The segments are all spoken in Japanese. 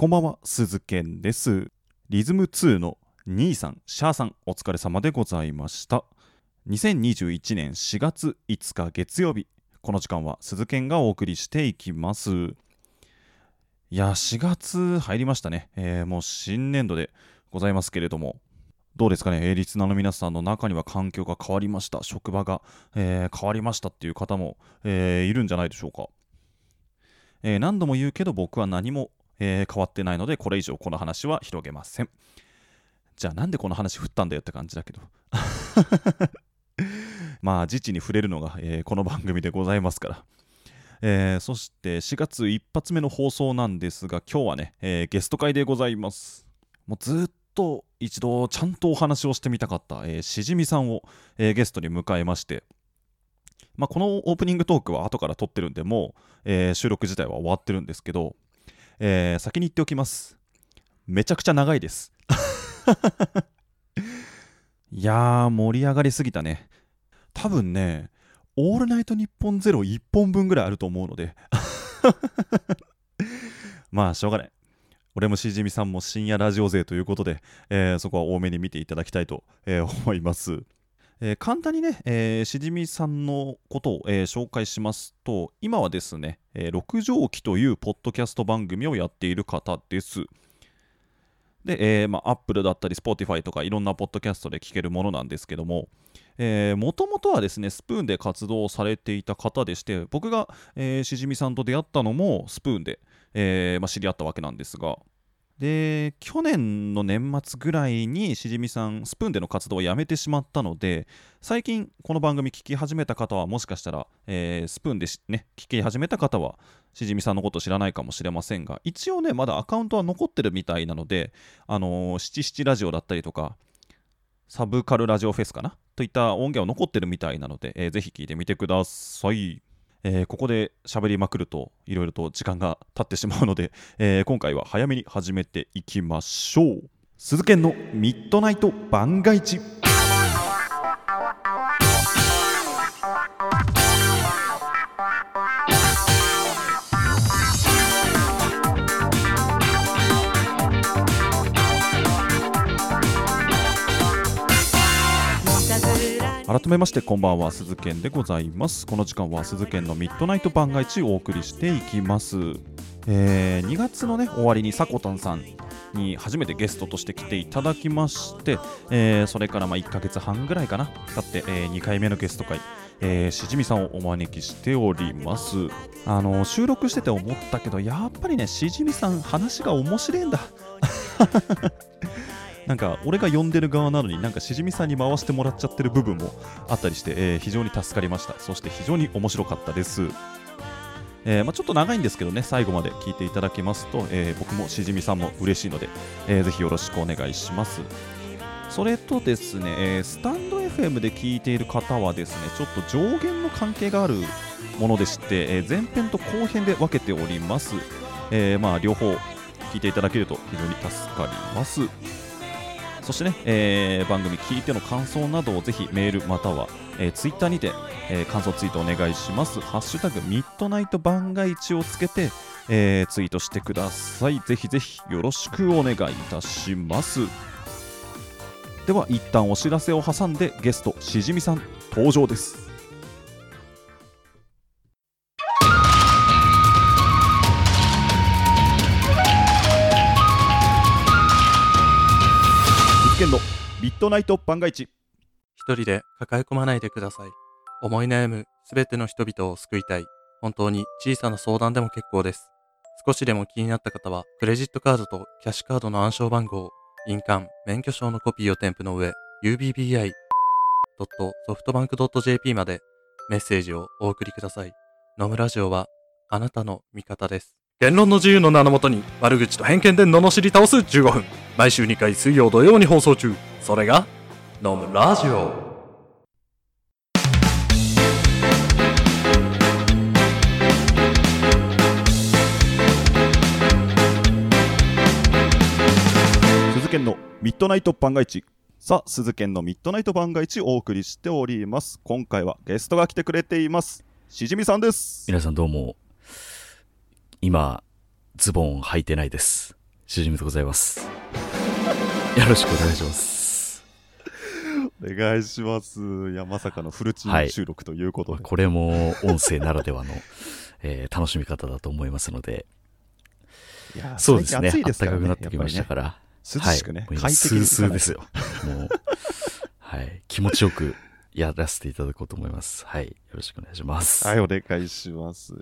こんばんは、鈴健です。リズム2の兄さん、シャーさん、お疲れ様でございました。2021年4月5日月曜日、この時間は鈴健がお送りしていきます。いや、4月入りましたね。えーもう新年度でございますけれども、どうですかね、えーリスナーの皆さんの中には環境が変わりました、職場が、えー変わりましたっていう方も、えーいるんじゃないでしょうか。えー何度も言うけど僕は何も、えー変わってないのでこれ以上この話は広げません。じゃあなんでこの話振ったんだよって感じだけど。まあ自治に触れるのが、えーこの番組でございますから、えーそして4月一発目の放送なんですが今日はね、えーゲスト会でございます。もうずっと一度ちゃんとお話をしてみたかった、えーしじみさんを、えゲストに迎えまして。まあ、このオープニングトークは後から撮ってるんでもう、え収録自体は終わってるんですけど、えー先に言っておきます。めちゃくちゃ長いです。いやー盛り上がりすぎたね。多分ね「オールナイトニッポンゼロ1本分ぐらいあると思うので。まあしょうがない。俺もしじみさんも深夜ラジオ勢ということで、えーそこは多めに見ていただきたいと、えー思います。えー簡単にね、えーしじみさんのことを、えー紹介しますと、今はですね、えー六畳紀というポッドキャスト番組をやっている方です。で、えーまあ、Apple だったり Spotify とかいろんなポッドキャストで聞けるものなんですけども、もともとはですね、スプーンで活動されていた方でして、僕が、えーしじみさんと出会ったのもスプーンで、えーまあ、知り合ったわけなんですが、で去年の年末ぐらいにしじみさんスプーンでの活動をやめてしまったので最近この番組聞き始めた方はもしかしたら、えースプーンでね聞き始めた方はしじみさんのこと知らないかもしれませんが一応ねまだアカウントは残ってるみたいなのであのー、七七ラジオだったりとかサブカルラジオフェスかな？といった音源は残ってるみたいなので、えーぜひ聞いてみてください。えーここで喋りまくるといろいろと時間が経ってしまうので、えー今回は早めに始めていきましょう。鈴研のミッドナイト番外地改めましてこんばんは鈴研でございます。この時間は鈴研のミッドナイト番外地をお送りしていきます、えー2月のね終わりにさこたんさんに初めてゲストとして来ていただきまして、えーそれからまあ1ヶ月半ぐらいかな。経って、え2回目のゲスト会えーしじみさんをお招きしております。あの収録してて思ったけどやっぱりねしじみさん話が面白いんだ。なんか俺が呼んでる側なのになんかしじみさんに回してもらっちゃってる部分もあったりして、えー非常に助かりました。そして非常に面白かったです。えーまあ、ちょっと長いんですけどね最後まで聞いていただけますと、えー僕もしじみさんも嬉しいので、えーぜひよろしくお願いします。それとですね、えースタンド FM で聞いている方はですねちょっと上限の関係があるものでして、えー前編と後編で分けております、えーまあ両方聞いていただけると非常に助かります。そしてね、えー番組聞いての感想などをぜひメールまたは、えー、ツイッターにて、えー感想ツイートお願いします。ハッシュタグミッドナイト番外地をつけて、えーツイートしてください。ぜひぜひよろしくお願いいたします。では一旦お知らせを挟んでゲストしじみさん登場です。実験のミッドナイト番外地一人で抱え込まないでください。思い悩むすべての人々を救いたい。本当に小さな相談でも結構です。少しでも気になった方は、クレジットカードとキャッシュカードの暗証番号、印鑑、免許証のコピーを添付の上、ubbi.softbank.jp までメッセージをお送りください。野村ジオはあなたの味方です。言論の自由の名のもとに悪口と偏見で罵り倒す15分。毎週2回水曜土曜に放送中。それが、飲むラジオ。鈴研のミッドナイト番外地さあ鈴研のミッドナイト番外地お送りしております今回はゲストが来てくれていますしじみさんです皆さんどうも、今、ズボン履いてないです。しじみでございます。よろしくお願いします。お願いします。いや、まさかのフルチーム収録ということで。これも音声ならではの、えー楽しみ方だと思いますので、いやそうですね。暖かくなってきましたから。ね涼しくね、はい、快適スーですよ。もう、はい。気持ちよくやらせていただこうと思います。はい。よろしくお願いします。はい、お願いします。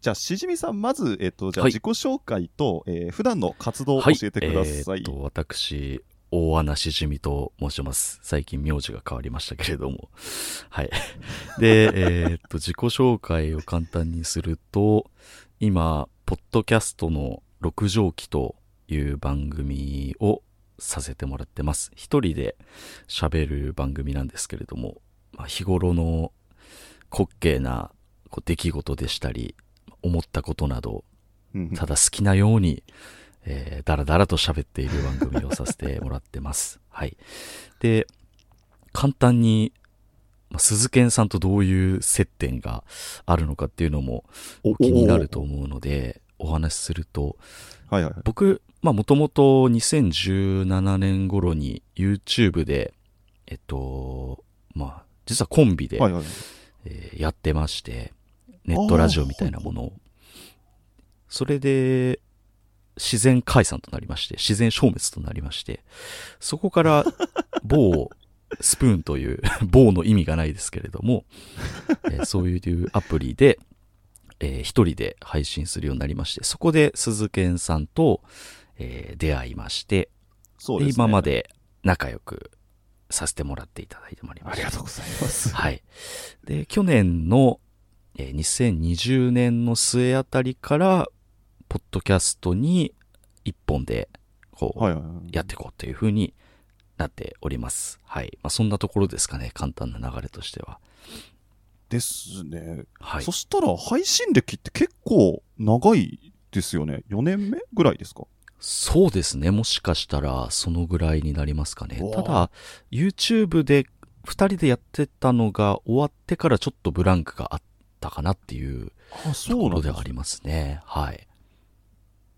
じゃあ、しじみさん、まず、えっと、じゃあ、はい自己紹介と、えー普段の活動をはい教えてください。えーっと、私、大穴しじみと申します。最近名字が変わりましたけれども。はい。で、えーっと、自己紹介を簡単にすると、今、ポッドキャストの六畳記という番組をさせてもらってます。一人で喋る番組なんですけれども、まあ、日頃の滑稽なこう出来事でしたり、思ったことなど、うんただ好きなように、えー、だらだらと喋っている番組をさせてもらってます。はい。で、簡単に、まあ、鈴賢さんとどういう接点があるのかっていうのもお気になると思うので、お話しすると、はいはいはい。僕、まあもともと2017年頃に YouTube で、えっと、まあ、実はコンビで、はいはい。えーやってまして、ネットラジオみたいなものを。それで、自然解散となりまして、自然消滅となりまして、そこから、某スプーンという、某の意味がないですけれども、えーそういうアプリで、えー一人で配信するようになりまして、そこで鈴賢さんと、えー出会いまして、でそうですね。今ま。で仲良くさせてもらっていただいてまいりました。ありがとうございます。はい。で、去年の、えー2020年の末あたりから、ポッドキャストに一本で、こう。やっていこうというふうになっております。はい。まあ、そんなところですかね。簡単な流れとしては。ですね。はいそ。したら、配信歴って結構長いですよね。4年目ぐらいですか？そうですね。もしかしたら、そのぐらいになりますかねただ、YouTube で二人でやってたのが終わってからちょっとブランクがあったかなっていうあ、ところではありますね。はい。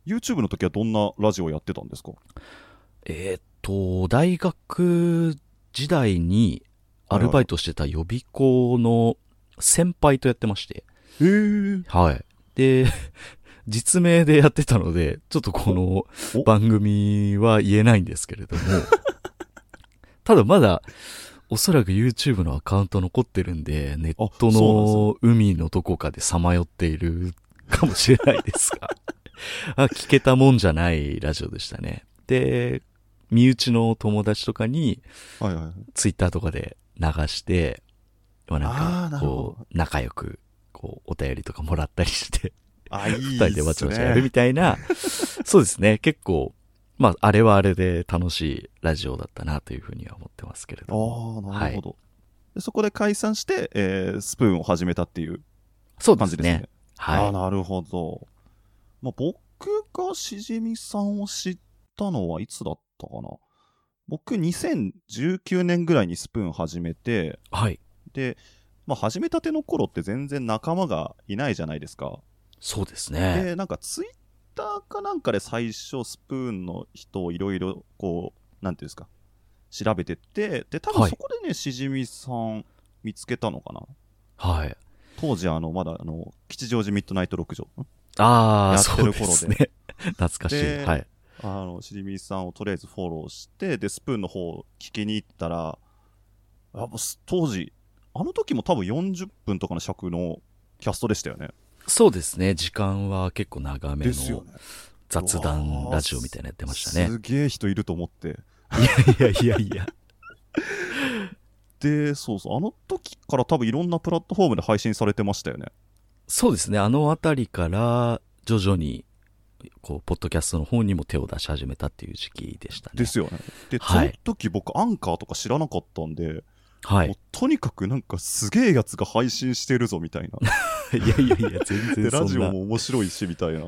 YouTube の時はどんなラジオやってたんですか？えーっと、大学時代にアルバイトしてた予備校の先輩とやってまして、へえ。はい。で、実名でやってたので、ちょっとこのお番組は言えないんですけれども、ただまだ、おそらく YouTube のアカウント残ってるんで、ネットの海のどこかでさまよっているかもしれないですが、あ聞けたもんじゃないラジオでしたね。で、身内の友達とかに、はいはいはい。ツイッターとかで流して、まあなんか、こう、仲良く、こう、お便りとかもらったりして、あ、いいね。二人でわちゃわちゃやるみたいな、そうですね、結構、まあ、あれはあれで楽しいラジオだったなというふうには思ってますけれども。ああ、なるほど。でそこで解散して、えースプーンを始めたっていう感じですね。ね。ああ、はなるほど。まあ、僕がしじみさんを知ったのはいつだったかな。僕、2019年ぐらいにスプーン始めて、い。はい。で、まあ、始めたての頃って全然仲間がいないじゃないですか。そうですね。で、なんかツイッターかなんかで最初スプーンの人をいろいろこう、なんていうんですか、調べてって、で、多分はいそこでね、しじみさん見つけたのかな。はい。当時、あの、まだ、あの、吉祥寺ミッドナイト六条。んああ、そうでですね。懐かしい。ではい。あの、しじみさんをとりあえずフォローして、で、スプーンの方を聞きに行ったら、あもうす当時、あの時も多分40分とかの尺のキャストでしたよね。そうですね。時間は結構長めの。雑談ラジオみたいなのやってましたね。すげえ人いると思って。いやいやいや。で、そうそう、あの時から多分いろんなプラットフォームで配信されてましたよね。そうですね。あのあたりから徐々に、こう、ポッドキャストの方にも手を出し始めたっていう時期でしたね。ですよね。で、はいその時僕、アンカーとか知らなかったんで、はい。とにかくなんかすげえやつが配信してるぞみたいな。いやいやいや、全で、然そんな。ラジオも面白いしみたいな。い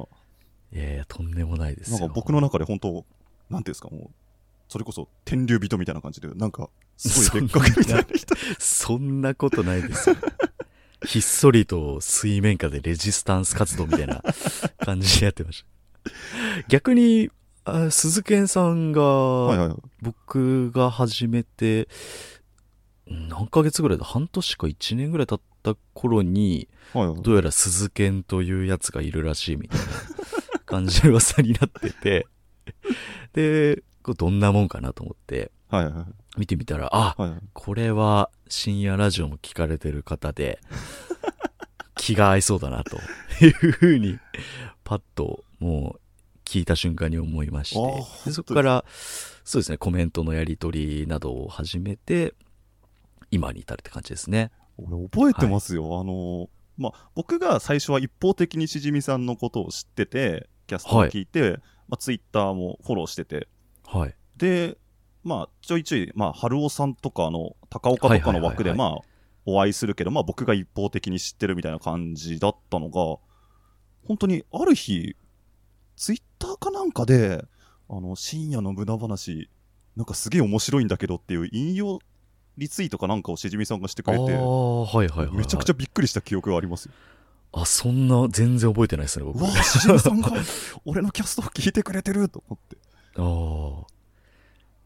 やいや、とんでもないですよ。なんか僕の中で本当、なんていうんですか、もう、それこそ天竜人みたいな感じで、なんか、すごいでっかくみたいな人。そんなことないですよ。ひっそりと水面下でレジスタンス活動みたいな感じでやってました。逆に、あ鈴賢さんが、はいはいはい。僕が始めて、何ヶ月ぐらいだ？半年か。1年ぐらい経った頃に、はいはい。どうやら鈴賢というやつがいるらしいみたいな感じの噂になってて、で、どんなもんかなと思って。はいはい。はい。見てみたら、あ、はいはい。これは深夜ラジオも聞かれてる方で、気が合いそうだなというふうに、パッともう聞いた瞬間に思いましあて、そこから、そうですね、コメントのやり取りなどを始めて、今に至るって感じですね。俺覚えてますよ。あの、まあ、僕が最初は一方的にしじみさんのことを知ってて、キャストを聞いて、まあ、ツイッターもフォローしてて、はい。で、まあ、ちょいちょい、まあ、春尾さんとかの、高岡とかの枠で、はいはいまあ、お会いするけど、まあ、僕が一方的に知ってるみたいな感じだったのが、本当に、ある日、ツイッターかなんかで、あの、深夜の無駄話、なんかすげえ面白いんだけどっていう引用リツイートかなんかをしじみさんがしてくれて、ああ、はいはいはい、はい。めちゃくちゃびっくりした記憶がありますよ。あ、そんな、全然覚えてないですね、僕。うわあ、しじみさんが 俺のキャストを聞いてくれてると思って。ああ。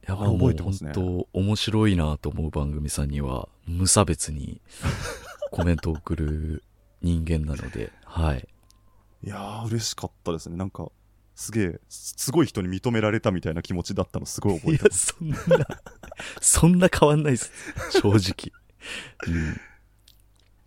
いや、あれ覚えてますね本当面白いなと思う番組さんには、無差別に コメントを送る人間なので、はい。いやー、嬉しかったですね。なんか、すげえ、すすごい人に認められたみたいな気持ちだったのすごい覚えてま、す。そんな、そんな変わんないです。正直。うん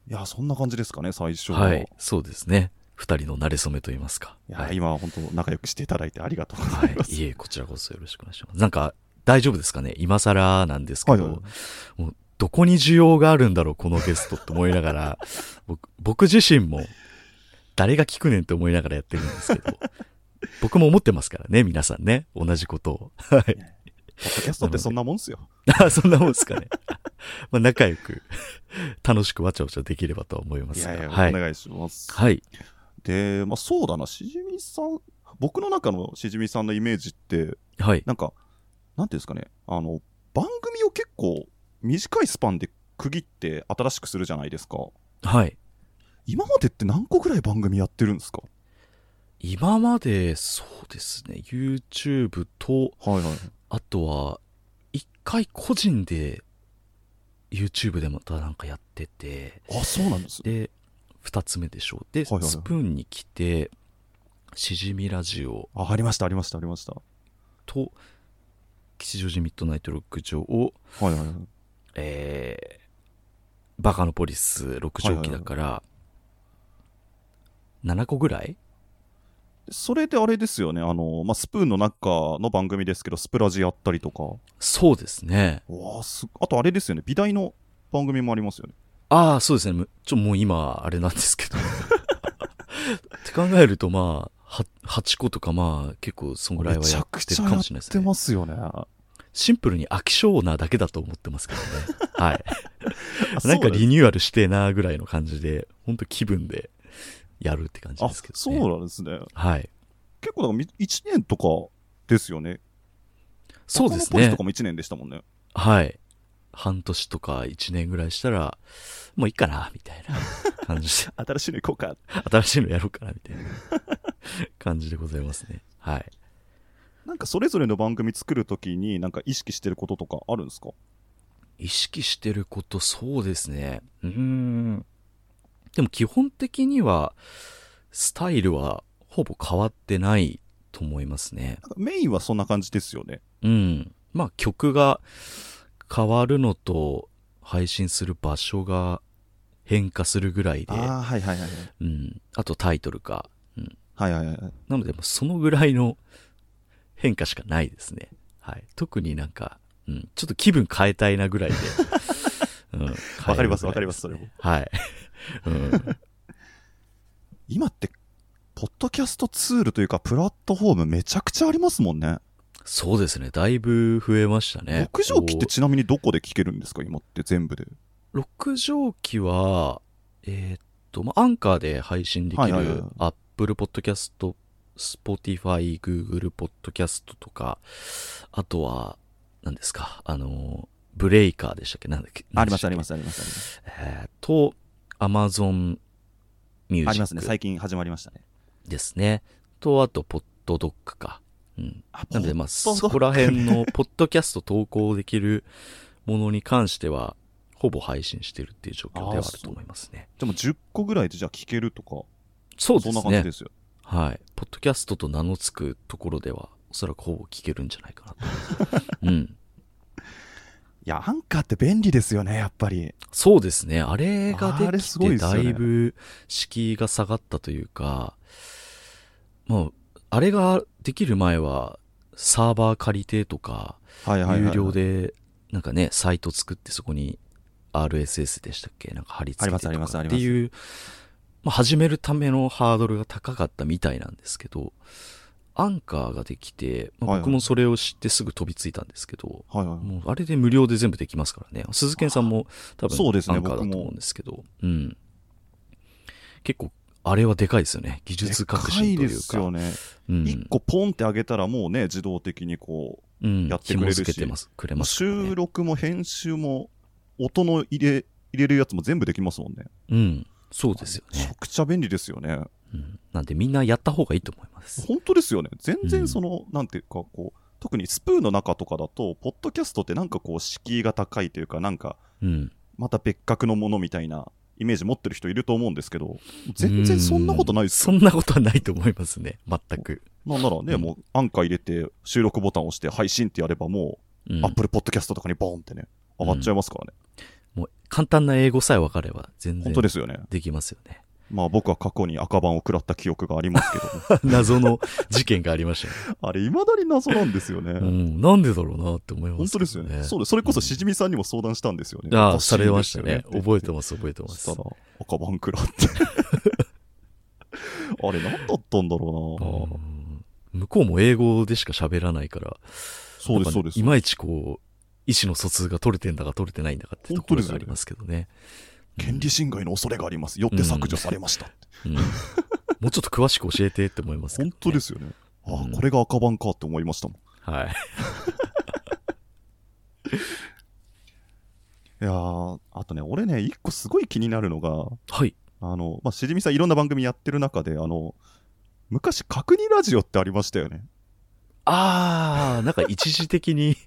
いやー、そんな感じですかね、最初はい、そうですね。二人の馴れ初めと言いますか。いやー、はい。今は本当仲良くしていただいてありがとうござはいます。い、いえ、こちらこそよろしくお願いします。なんか、大丈夫ですかね？今更なんですけど、はいはいもうどこに需要があるんだろう、このゲストって思いながら、僕僕自身も、誰が聞くねんって思いながらやってるんですけど、僕も思ってますからね、皆さんね、同じことを。はい。ポッドキャストってそんなもんっすよ。あそんなもんですかね。まあ、仲良く、楽しくわちゃわちゃできればとは思いますが。いやいや、はい。お願いします。はい。で、まあそうだな、しじみさん、僕の中のしじみさんのイメージって、はい。なんか、なんていうんですかね、あの、番組を結構短いスパンで区切って新しくするじゃないですか。はい。今までって何個ぐらい番組やってるんですか？今まで、そうですね、YouTube と、はいはい。あとは、一回個人で YouTube でまたなんかやってて、あ、そうなんです。で、二つ目でしょう。で、はいはいはいスプーンに来て、しじみラジオあ、ありました、ありました、ありました。はと、吉祥寺ミッドナイトロック場を、いはいはい。えー、バカノポリス6畳機だから、7個ぐらいそれであれですよね、あの、まあ、スプーンの中の番組ですけど、スプラジやったりとか。そうですね。わあす、あとあれですよね、美大の番組もありますよね。ああ、そうですね。むちょ、もう今、あれなんですけど。って考えると、まあ、は8個とか、まあ、結構、そんぐらいはやってるかもしれないですってね。ますよね。シンプルに飽き性なだけだと思ってますけどね。はい。あなんかリニューアルしてえなぐらいの感じで、本当気分でやるって感じあですけどね。そうなんですね。はい。結構、だからみ1年とかですよね。そうですねとか。も1年でしたもんね。はい。半年とか1年ぐらいしたら、もういいかな、みたいな感じで、新しいの行こうか。新しいのやろうかな、みたいな感じでございますね。はい。なんかそれぞれの番組作るときに、なんか意識してることとかあるんですか？意識してること、そうですね。うーん。でも基本的には、スタイルはほぼ変わってないと思いますね。メインはそんな感じですよね。うん。まあ曲が変わるのと、配信する場所が変化するぐらいで、ああ、はいはいはいはい。うん。あとタイトルか。うん。はいはいはい。なので、そのぐらいの変化しかないですね。はい。特になんか、うん。ちょっと気分変えたいなぐらいで。うん。わかりますわかりますそれもはい。うん。今って、ポッドキャストツールというか、プラットフォームめちゃくちゃありますもんね。そうですね。だいぶ増えましたね。六畳機ってこちなみにどこで聞けるんですか？今って全部で。う六畳機は、えーっと、まあ、アンカーで配信できはいはいはいる、Apple Podcast、Spotify、Google Podcast とか、あとは、何ですか、あの、ブレイカーでしたっけ？なんだっけ？ありますありす。ますありますあります。えーと、Amazon Music ありますね。最近始まりましたね。ですね。と、あと、ポッドドッグか。うん。あなんで、まあ、そこら辺の、ポッドキャスト投稿できるものに関しては、ほぼ配信してるっていう状況ではあると思いますね。でも10個ぐらいでじゃあ聞けるとか、そうですねそんな感じで。すよ。はい。ポッドキャストと名の付くところでは、おそらくほぼ聞けるんじゃないかなと。うん。いや、アンカーって便利ですよね、やっぱり。そうですね。あれができて、だいぶ敷居が下がったというか、もう、あれができる前は、サーバー借りてとか、有料で、なんかね、サイト作ってそこに RSS でしたっけ？なんか貼り付けてとか。っていう、まあ、始めるためのハードルが高かったみたいなんですけど、アンカーができて、まあ僕もそれを知ってすぐ飛びついたんですけど、はいはい。もうあれで無料で全部できますからね。鈴研さんも多分そうですねアンカーだと思うんですけど、うん。結構、あれはでかいですよね。技術革新というでかいですよか。ね。うん1個ポンって上げたらもうね、自動的にこうんやってくれるし紐付けてます。くれう、ますね収録も編集も、音の入れ、入れるやつも全部できますもんね。うん。そうですよねめちゃ。くちゃ便利ですよね。うん。なんでみんなやった方がいいと思います。本当ですよね。全うん然その、なんていうか、こう、特にスプーンの中とかだと、ポッドキャストってなんかこう、敷居が高いというか、なんか、うん。また別格のものみたいなイメージ持ってる人いると思うんですけど、全然そんなことないですよ。そんなことはないと思いますね。全く。なんならね、うんもう、アンカー入れて、収録ボタンを押して、配信ってやれば、もう、うんアップルポッドキャストとかにボーンってね、上がっちゃいますからね。もう簡単な英語さえ分かれば全然本当ですよね。できますよね。まあ僕は過去に赤番を食らった記憶がありますけども、謎の事件がありましたよね。あれ、未だに謎なんですよね。うん。なんでだろうなって思います、本当ですよね。そうです。それこそしじみさんにも相談したんですよね。ああ、おかしいされましたね。覚えてます、覚えてます。たら、赤番食らって。あれ、何だったんだろうな。うん向こうも英語でしか喋らないから、そうです、そうです。いまいちこう、意思の疎通が取れてんだか取れてないんだかってところがありますけどね。権利侵害の恐れがあります。よって削除されましたもうちょっと詳しく教えてって思いますけど、本ね。当ですよね。ああ、うんこれが赤番かって思いましたもん。はい。いやー、あとね、俺ね、一個すごい気になるのが、はい。あの、まあ、しじみさんいろんな番組やってる中で、あの、昔、角煮ラジオってありましたよね。あー、なんか一時的に、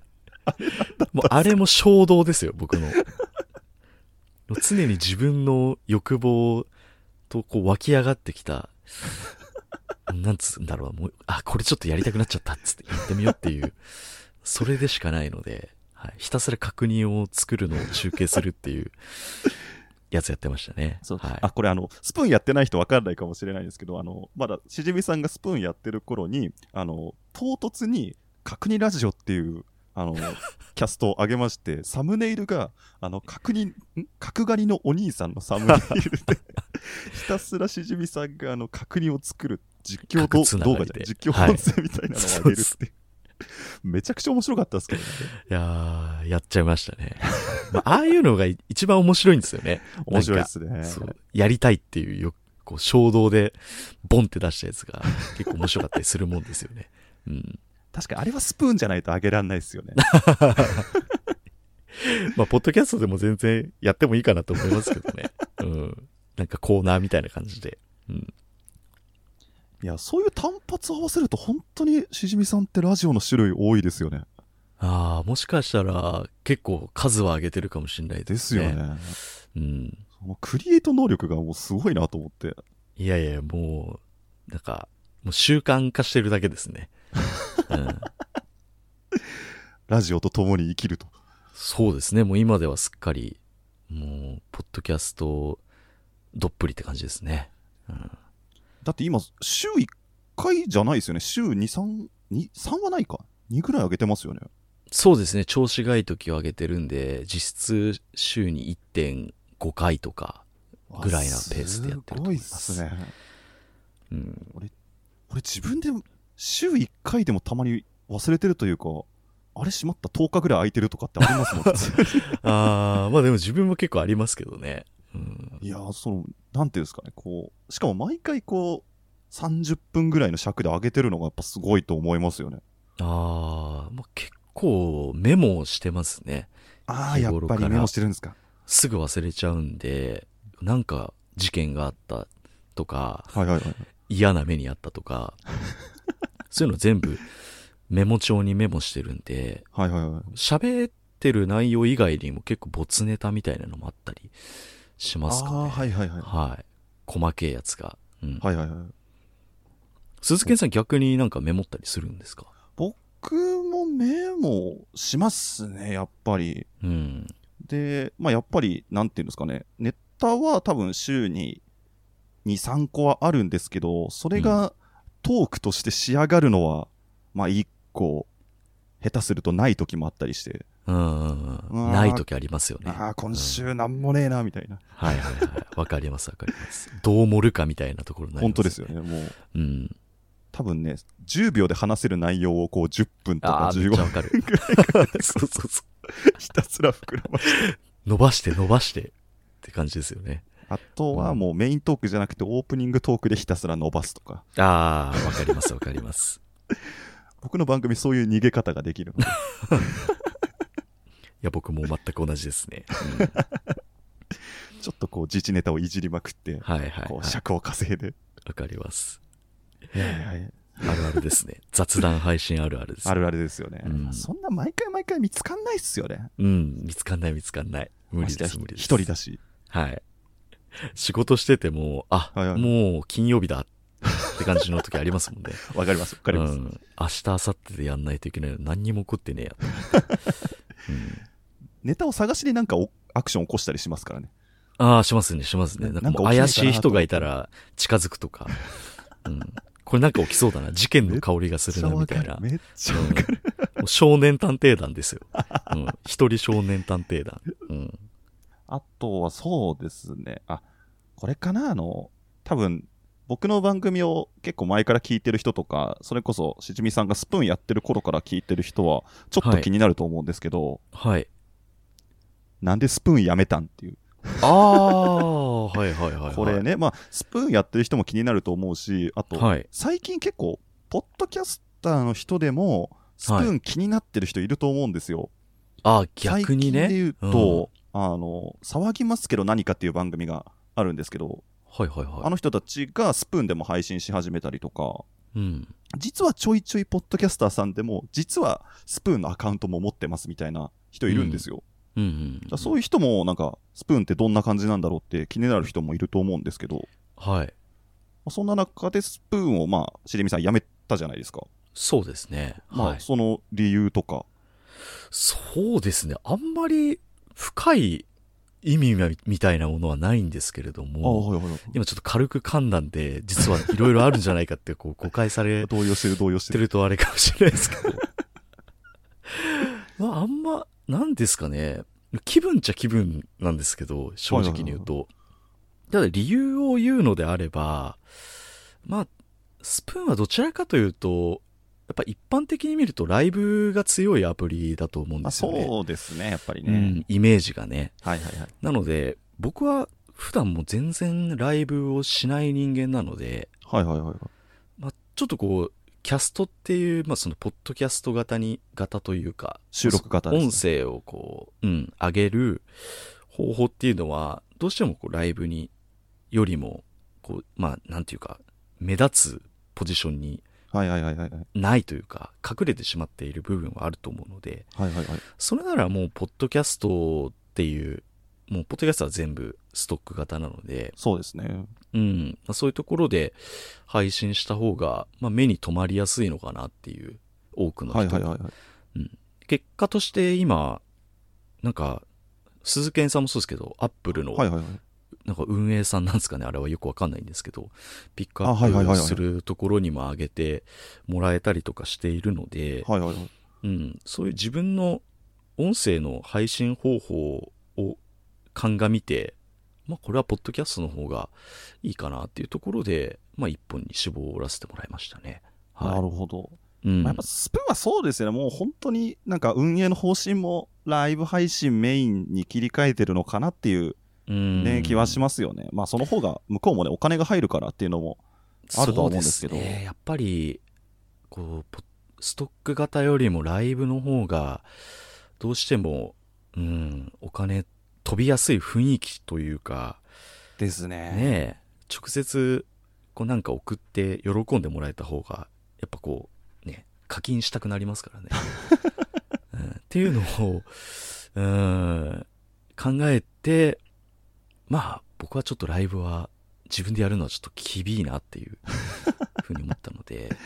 もうあれも衝動ですよ、僕の。常に自分の欲望とこう湧き上がってきた、なんつうんだろう、もう、あ、これちょっとやりたくなっちゃったっつってやってみようっていう、それでしかないので、はい、ひたすら確認を作るのを中継するっていうやつやってましたね。はい。あこれあの、スプーンやってない人分かんないかもしれないんですけど、あのまだしじみさんがスプーンやってる頃に、あの唐突に角煮ラジオっていうあのキャストを上げまして、サムネイルがあの角煮ん？角刈りのお兄さんのサムネイルで、ひたすらしじみさんがあの角煮を作る実況角動画じゃない実況音声みたいなのを上げるっていう。めちゃくちゃ面白かったですけどね。いやー、やっちゃいましたね。まあ、ああいうのが一番面白いんですよね。面白いですね。やりたいっていうよこう衝動でボンって出したやつが結構面白かったりするもんですよね。うん。確かにあれはスプーンじゃないと上げられないですよね。まあ、ポッドキャストでも全然やってもいいかなと思いますけどね。うん。なんかコーナーみたいな感じで。うん。いや、そういう単発合わせると本当にしじみさんってラジオの種類多いですよね。ああ、もしかしたら結構数は上げてるかもしれないでですすね。よね。うん。そのクリエイト能力がもうすごいなと思って。いやいや、もう、なんか、もう習慣化してるだけですね。うん。ラジオと共に生きると。そうですね。もう今ではすっかり、もう、ポッドキャスト、どっぷりって感じですね。うん、だって今、週1回じゃないですよね。週2、3、2 3はないか。2ぐらい上げてますよね。そうですね。調子がいい時を上げてるんで、実質週に1.5回とか、ぐらいなペースでやってると思いますすごいっすね。うん。俺自分で週1回でもたまに忘れてるというか、あれしまった10日ぐらい空いてるとかってありますもん、あー、まあでも自分も結構ありますけどね。うん。いやー、その、なんていうんですかね、こう、しかも毎回こう、30分ぐらいの尺で上げてるのがやっぱすごいと思いますよね。あー、まあ結構メモしてますね。ああ、やっぱりメモしてるんですか。すぐ忘れちゃうんで、なんか事件があったとか、はいはいはい。嫌な目にあったとか、そういうの全部メモ帳にメモしてるんで、はいはいはい。喋ってる内容以外にも結構没ネタみたいなのもあったりしますかね。はいはいはい。はい。細けえやつが。うん。はいはいはい。鈴木さん逆になんかメモったりするんですか？僕もメモしますね、やっぱり。うん。で、まあやっぱり、なんていうんですかね、ネタは多分週に2、3個はあるんですけど、それがトークとして仕上がるのは、まあ1個、下手するとない時もあったりして、うんうんない時ありますよね。ああ、今週なんもねえな、みたいな。はいはいはい。わかりますわかります。どう盛るかみたいなところになります本当ですよね、もう。うん。多分ね、10秒で話せる内容をこう10分とかああ、めっ15ちゃわかる。分くらいそうそうそう。ひたすら膨らまして。伸ばして伸ばしてって感じですよね。あとはもうメイントークじゃなくてオープニングトークでひたすら伸ばすとか。ああ、わかりますわかります。僕の番組そういう逃げ方ができる。いや、僕も全く同じですね。うんちょっとこう自治ネタをいじりまくって、はいはい、はい。こうわ尺を稼いで。かります。いやいやいやあるあるですね。雑談配信あるあるです。あるあるですよね、うんそんな毎回毎回見つかんないっすよね。うん、見つかんない見つかんない。無理です、無理です。一人だし。はい。仕事してても、あ、はいはいもう金曜日だって感じの時ありますもんね。わかります、わかります。うん。明日、明後日でやんないといけないの何にも起こってねえや。うん。ネタを探しになんかおアクション起こしたりしますからね。ああ、しますね、しますね。ななんか怪しい人がいたら近づくとか。うん。これなんか起きそうだな。事件の香りがするな、みたいな。めっちゃわかる。少年探偵団ですよ。うん。一人少年探偵団。うん。あとはそうですね。あ、これかな？あの、多分、僕の番組を結構前から聞いてる人とか、それこそしじみさんがスプーンやってる頃から聞いてる人は、ちょっと気になると思うんですけど、はい。なんでスプーンやめたんっていう。ああ、はいはいはい、はい。これ。ね、まあ、スプーンやってる人も気になると思うし、あと、はい。最近結構、ポッドキャスターの人でも、スプーン気になってる人いると思うんですよ。ああ、逆にね。最近で言うと、あの、騒ぎますけど何かっていう番組があるんですけど、はいはいはい。あの人たちがスプーンでも配信し始めたりとか、うん。実はちょいちょいポッドキャスターさんでも、実はスプーンのアカウントも持ってますみたいな人いるんですよ。うんうん。だからそういう人もなんか、スプーンってどんな感じなんだろうって気になる人もいると思うんですけど、はい。まあそんな中でスプーンをまあ、しりみさんやめたじゃないですか。そうですね。まあ、はい。その理由とか。そうですね。あんまり深い意味みみたいなものはないんですけれどあも、はいはいはい。今ちょっと軽く噛んだんで、実はいろいろあるんじゃないかってこう 誤解され動揺してる動揺して。るとあれかもしれないですけど。まあ、あんま、なんですかね。気分っちゃ気分なんですけど、正直に言うと。ただ理由を言うのであれば、まあ、スプーンはどちらかというと、やっぱ一般的に見るとライブが強いアプリだと思うんまあ、ですよね。そうですね、やっぱりね。うん、イメージがね。はいはいはい。なので、僕は普段も全然ライブをしない人間なので、はいはいはい。まあ、ちょっとこう、キャストっていう、まあ、その、ポッドキャスト型に、型というか、収録型ですね音声をこう、うん、上げる方法っていうのは、どうしてもこう、ライブに、よりも、こう、まあ、なんていうか、目立つポジションにはいはいはいはい。ないというか、隠れてしまっている部分はあると思うので、はいはいはい。それならもう、ポッドキャストっていう、もう、ポッドキャストは全部ストック型なので、そうですね。うん、まあそういうところで配信した方が、まあ、目に留まりやすいのかなっていう、多くの人がはいはいはいはい。結果として今、なんか、鈴研さんもそうですけど、アップルの、はいはいはい。なんか運営さんなんですかね、あれはよくわかんないんですけど、ピックアップするところにも上げてもらえたりとかしているので。うん、そういう自分の音声の配信方法を鑑みて、まあこれはポッドキャストの方がいいかなっていうところで、まあ一本に絞らせてもらいましたね。なはい。るほど。うんまあやっぱスプーンはそうですよね。もう本当になんか運営の方針もライブ配信メインに切り替えてるのかなっていううんね、気はしますよね。まあその方が向こうもね、お金が入るからっていうのもあるとは思うんですけどね、やっぱりこうポストック型よりもライブの方がどうしても、うん、お金飛びやすい雰囲気というかですね。ねえ直接こうなんか送って喜んでもらえた方がやっぱこうね課金したくなりますからね。うんっていうのを、うん、考えて、まあ、僕はちょっとライブは自分でやるのはちょっと厳しいなっていう ふうに思ったので、うん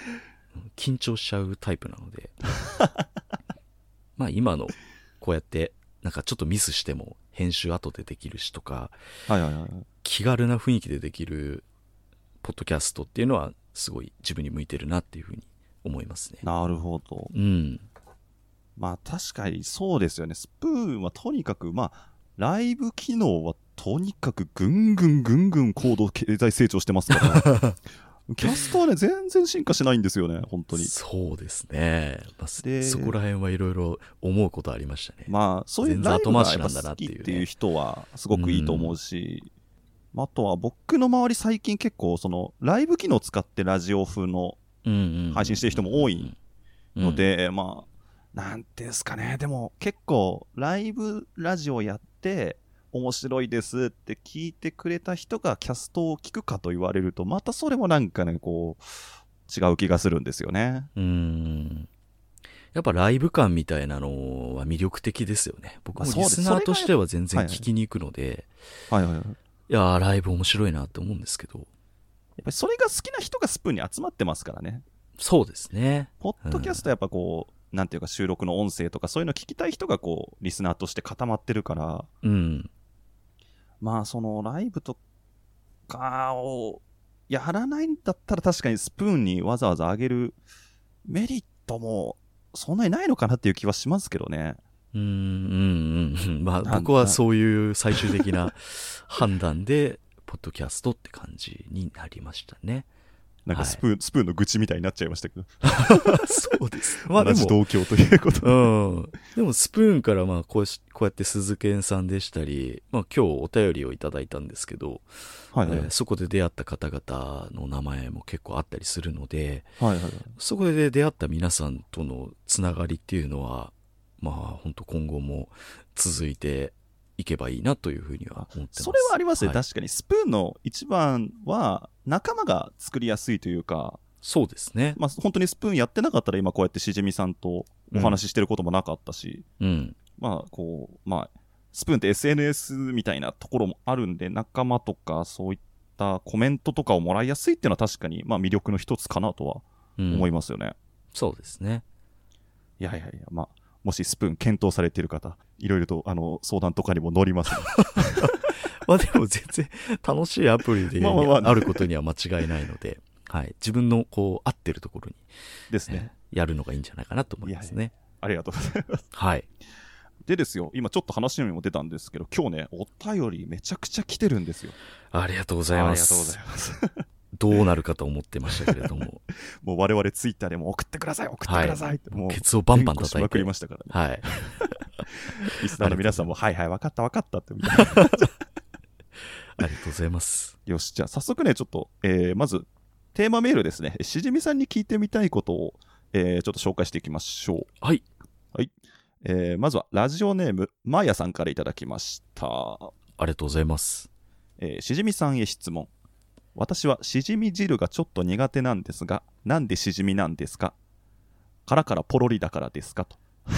緊張しちゃうタイプなので、まあ今のこうやってなんかちょっとミスしても編集後でできるしとか、はいはいはい。気軽な雰囲気でできるポッドキャストっていうのはすごい自分に向いてるなっていうふうに思いますね。なるほど。うん。まあ確かにそうですよね。スプーンはとにかく、まあ、ライブ機能はとにかくぐんぐんぐんぐん高度経済成長してますから。キャストはね、全然進化しないんですよね、本当に。そうですね。まあ、そでそこら辺はいろいろ思うことありましたね。まあ、そういうライブがやっぱ好きっていう人はすごくいいと思うし、あとは僕の周り最近結構そのライブ機能を使ってラジオ風のうんうん配信してる人も多いの、で、まあ、なんていうんですかね、でも結構ライブラジオやって面白いですって聞いてくれた人がキャストを聞くかと言われると、またそれもなんかね、こう、違う気がするんですよね。うんうんやっぱライブ感みたいなのは魅力的ですよね。僕もまあそうですリスナーとしては全然聞きに行くので、はいはいはい。いやー、ライブ面白いなって思うんですけど、やっぱりそれが好きな人がスプーンに集まってますからね。そうですね。ポッドキャストはやっぱこう、なんていうか収録の音声とかそういうの聞きたい人がこう、リスナーとして固まってるから、うん。まあそのライブとかをやらないんだったら確かにスプーンにわざわざ上げるメリットもそんなにないのかなっていう気はしますけどね。うん、うん、うん。まあ僕はそういう最終的な判断で、ポッドキャストって感じになりましたね。なんかはいスプーン、スプーンの愚痴みたいになっちゃいましたけど。そうです。まあで同じも、同郷ということで。うん。でも、スプーンから、まあこうし、こうやって鈴賢さんでしたり、まあ今日お便りをいただいたんですけど、はいはいえーそこで出会った方々の名前も結構あったりするので、はいはいはい。そこで出会った皆さんとのつながりっていうのは、まあ本当今後も続いていけばいいなというふうには思ってます。それはありますね、はい確かに。スプーンの一番は仲間が作りやすいというか、そうですね。まあ本当にスプーンやってなかったら今こうやってしじみさんとお話ししてることもなかったし、うん。まあこう、まあ、スプーンって SNS みたいなところもあるんで、仲間とかそういったコメントとかをもらいやすいっていうのは確かに、まあ魅力の一つかなとはうん思いますよね。そうですね。いやいやいや、まあ、もしスプーン検討されている方、いろいろとあの相談とかにも乗りますので まあでも全然楽しいアプリでまあることには間違いないので、はい。自分のこう合ってるところに、ですね。えーやるのがいいんじゃないかなと思いますね。ありがとうございます。はい。でですよ、今ちょっと話にも出たんですけど、今日ね、お便りめちゃくちゃ来てるんですよ。ありがとうございます。ありがとうございます。どうなるかと思ってましたけれども、もう我々ツイッターでも送ってください、送ってくださいって、もう、ケツをバンバン叩いてまくりま。したからね。はい。リスナーの皆さんも、はいはい、分かった分かったってみたいな。ありがとうございます。よし、じゃあ早速ね、ちょっと、えーまず、テーマメールですね。しじみさんに聞いてみたいことを、えーちょっと紹介していきましょう。はい。えーまずは、ラジオネーム、まーやさんからいただきました。ありがとうございます。えーしじみさんへ質問。私はしじみ汁がちょっと苦手なんですが、なんでしじみなんですか？からからポロリだからですか？と。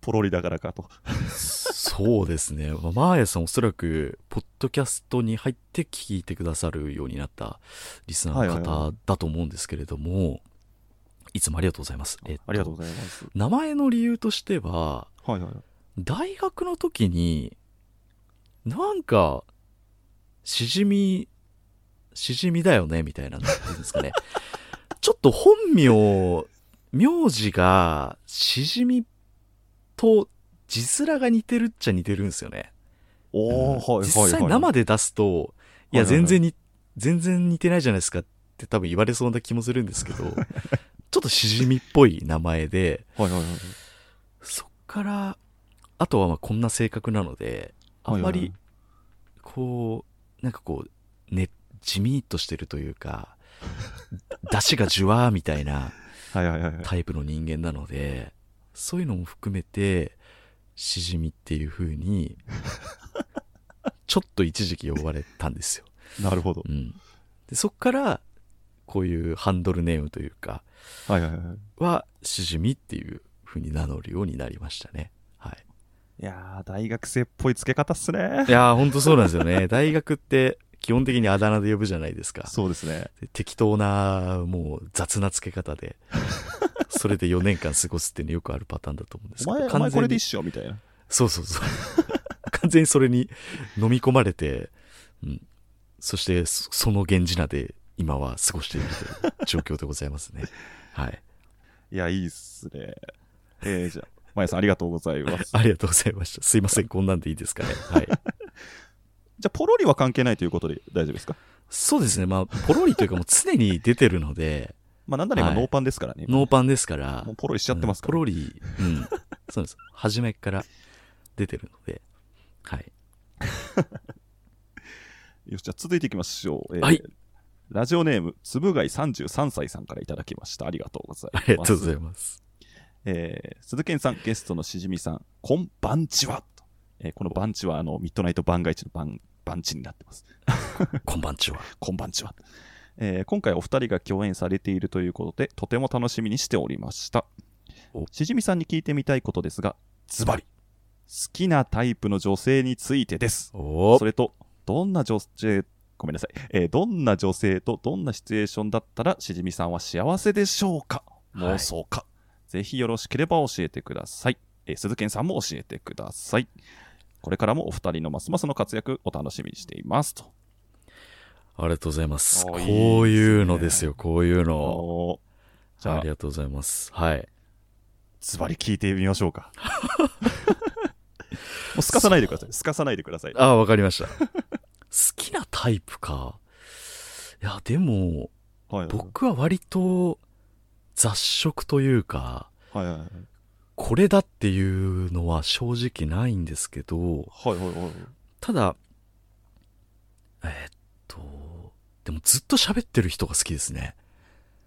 ポロリだからかと。そうですね。まあマーヤさんおそらく、ポッドキャストに入って聞いてくださるようになったリスナーのはいはいは方だと思うんですけれども、いつもありがとうございます。えっとありがとうございます。名前の理由としては、はいはい。大学の時に、なんか、しじみ、しじみだよねみたいな、なんていうんですかね。ちょっと本名、名字が、しじみと字面が似てるっちゃ似てるんですよね。おー、はいはいはい。実際生で出すと、いや、全然に、全然似てないじゃないですかって多分言われそうな気もするんですけど、ちょっとしじみっぽい名前で、はいはいはい。そっから、あとはまあこんな性格なので、あんまり、こう、なんかこう、ね、地味っとしてるというか、出汁がジュワーみたいな。タイプの人間なので、そういうのも含めて、しじみっていう風に、ちょっと一時期呼ばれたんですよ。なるほど。うん。で、そっから、こういうハンドルネームというか。は、しじみっていう風に名乗るようになりましたね。はい。いやー、大学生っぽい付け方っすねい。やー、ほんとそうなんですよね。大学って基本的にあだ名で呼ぶじゃないですか。そうですね。で適当な、もう雑な付け方で、それで4年間過ごすっていうのよくあるパターンだと思うんですけど。お前、お前これでに一緒みたいな。そうそうそう。完全にそれに飲み込まれて、うん。そしてそ、その源氏名で今は過ごしているという状況でございますね。はい。いや、いいっすね。えー、じゃあ、まやさんありがとうございます。ありがとうございました。すいません、こんなんでいいですかね。はい。じゃあ、ポロリは関係ないということで大丈夫ですか？そうですね。まあ、ポロリというかもう常に出てるので、まあ、なんなら今、はいノーパンですからね。ノーパンですから、もうポロリしちゃってますから。うんポロリ、うん。そうです。初めから出てるので、はい。よし、じゃあ続いていきましょう。えーはいラジオネーム、つぶがい33歳さんからいただきました。ありがとうございます。ありがとうございます。えー、鈴健さん、ゲストのしじみさん、こんばんちは。とえーこのバンチは、あの、ミッドナイト番外地のバン、バンチになってます。こんばんちは。こんばんちは。えー今回お二人が共演されているということで、とても楽しみにしておりましたお。しじみさんに聞いてみたいことですが、ズバリ、好きなタイプの女性についてです。おそれと、どんな女性、ごめんなさい、えーどんな女性とどんなシチュエーションだったらしじみさんは幸せでしょうか？はい妄想か、ぜひよろしければ教えてください。えー鈴健さんも教えてください。これからもお二人のますますの活躍お楽しみにしていますと。ありがとうございます。おこーういういいのですよ、こういうの。じゃああり、がとうございます。はい。ズバリ聞いてみましょうか。もうすかさないでください。すかさないでください。ああ、わかりました。好きなタイプか。いや、でも、はい僕は割と雑食というか、はいはいはい。これだっていうのは正直ないんですけど、はいはいはい。ただ、えーっと、でもずっと喋ってる人が好きですね。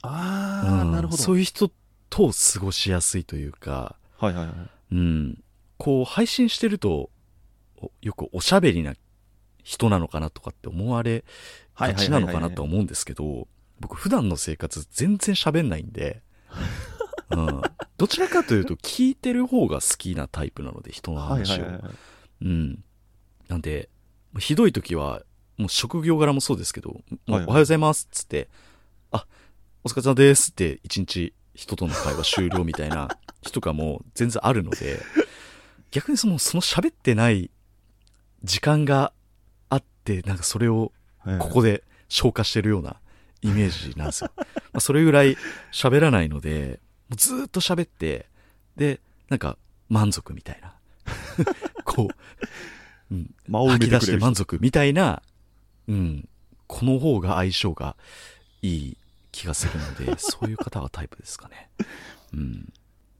あー、うんなるほど。そういう人と過ごしやすいというか、はいはいはい。うん。こう、配信してると、およくおしゃべりな人なのかなとかって思われがちなのかなとは思うんですけど、僕普段の生活全然喋んないんで、うん。どちらかというと聞いてる方が好きなタイプなので、人の話を。うん。なんで、ひどい時は、もう職業柄もそうですけど、はいはいおはようございますっつって、あ、お疲れ様ですって一日人との会話終了みたいな 日とかも全然あるので、逆にその、その喋ってない時間があって、なんかそれをここで消化してるようなイメージなんですよ。まあそれぐらい喋らないので、もうずーっと喋って、で、なんか満足みたいな。こう、うん、間を吐き出して満足みたいな、うん、この方が相性がいい気がするので、そういう方がタイプですかね。うん。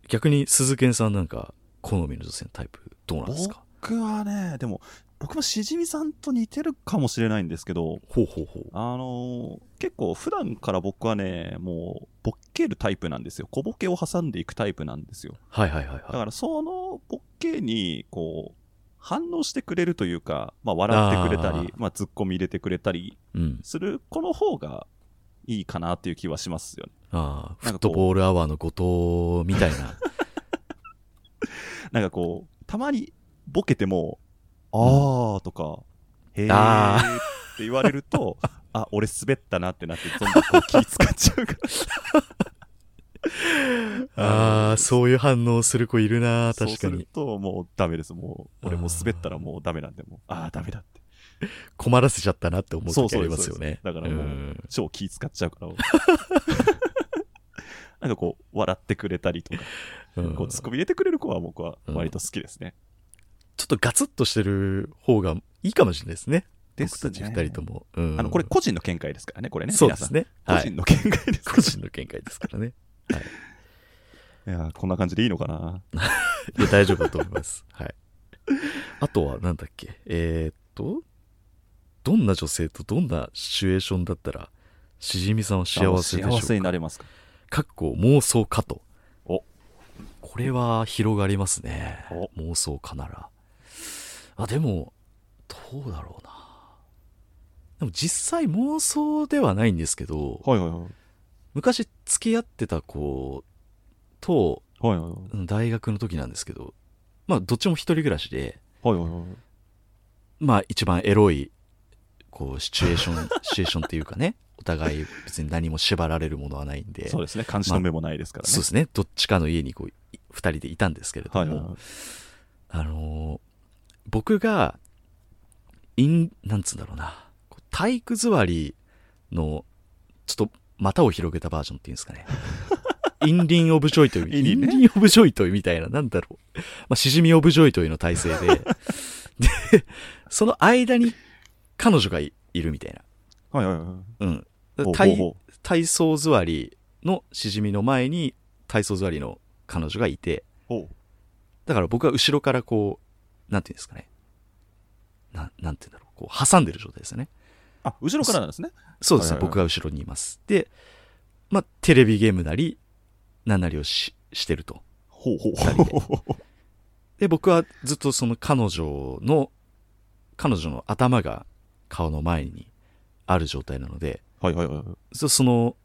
逆に鈴健さんなんか、好みの女性のタイプどうなんですか？僕はね、でも、僕もしじみさんと似てるかもしれないんですけど、ほうほうほう。あのー結構普段から僕はね、もう、ボッケるタイプなんですよ。小ボケを挟んでいくタイプなんですよ。はいはいはいだはい。からそのボッケに、こう、反応してくれるというか、まあ、笑ってくれたり、まあ、ツッコミ入れてくれたりうん。する、この方がいいかなっていう気はしますよね。ああ、フットボールアワーの後藤みたいな。なんかこう、たまにボケても、あーとか、へーあって言われると、あ、俺滑ったなってなって、どんどんこう気使っちゃうから。ああ、そういう反応する子いるな、そうする確かに。と、もうダメです。もう、俺もう滑ったらもうダメなんで、もう、ああ、ダメだって。困らせちゃったなって思う時あそうそうりますよね。だからもう、ん超気使っちゃうから。なんかこう、笑ってくれたりとか、うんこう、ツッコミ入れてくれる子は僕は割と好きですね。ちょっとガツッとしてる方がいいかもしれないですね。ですね僕たち二人とも。うんあの、これ個人の見解ですからね、これね。そうですね。個人の見解ですから個人の見解ですからね。はい。いやーこんな感じでいいのかな いや、大丈夫だと思います。はい。あとは、なんだっけ。えー、っと、どんな女性とどんなシチュエーションだったら、しじみさんは幸せでしょうか？幸せになれますか？かっこ妄想かと。おこれは広がりますねお。妄想かなら。あ、でも、どうだろうな。でも実際妄想ではないんですけど、はいはいはい。昔付き合ってた子と、はいはいはい。うん大学の時なんですけど、まあどっちも一人暮らしで、はいはいはい。まあ一番エロい、こう、シチュエーション、シチュエーションっていうかね、お互い別に何も縛られるものはないんで、そうですね。監視の目もないですからね。そうですね、どっちかの家にこう、い二人でいたんですけれども、はいはいはい。あのー僕が、イン、なんつうんだろうな、体育座りの、ちょっと股を広げたバージョンっていうんですかね。インリン・オブ・ジョイトイ、インリンねインリン・オブ・ジョイトイみたいな、なんだろう。まあ、シジミ・オブ・ジョイトイの体勢で、で、その間に彼女がいるみたいな。はいはいはい。うん。体ほ体操座りのしじみの前に体操座りの彼女がいて。だから僕は後ろからこう、なんていうんですかね。ななんていうんだろう。こう、挟んでる状態ですよね。あ、後ろからなんですね。そうですね。はいはいはい僕が後ろにいます。で、まあ、テレビゲームなり、なんなりをししてると。ほうほう二人でで、僕はずっとその彼女の、彼女の頭が顔の前にある状態なので、はいはいはい。そその、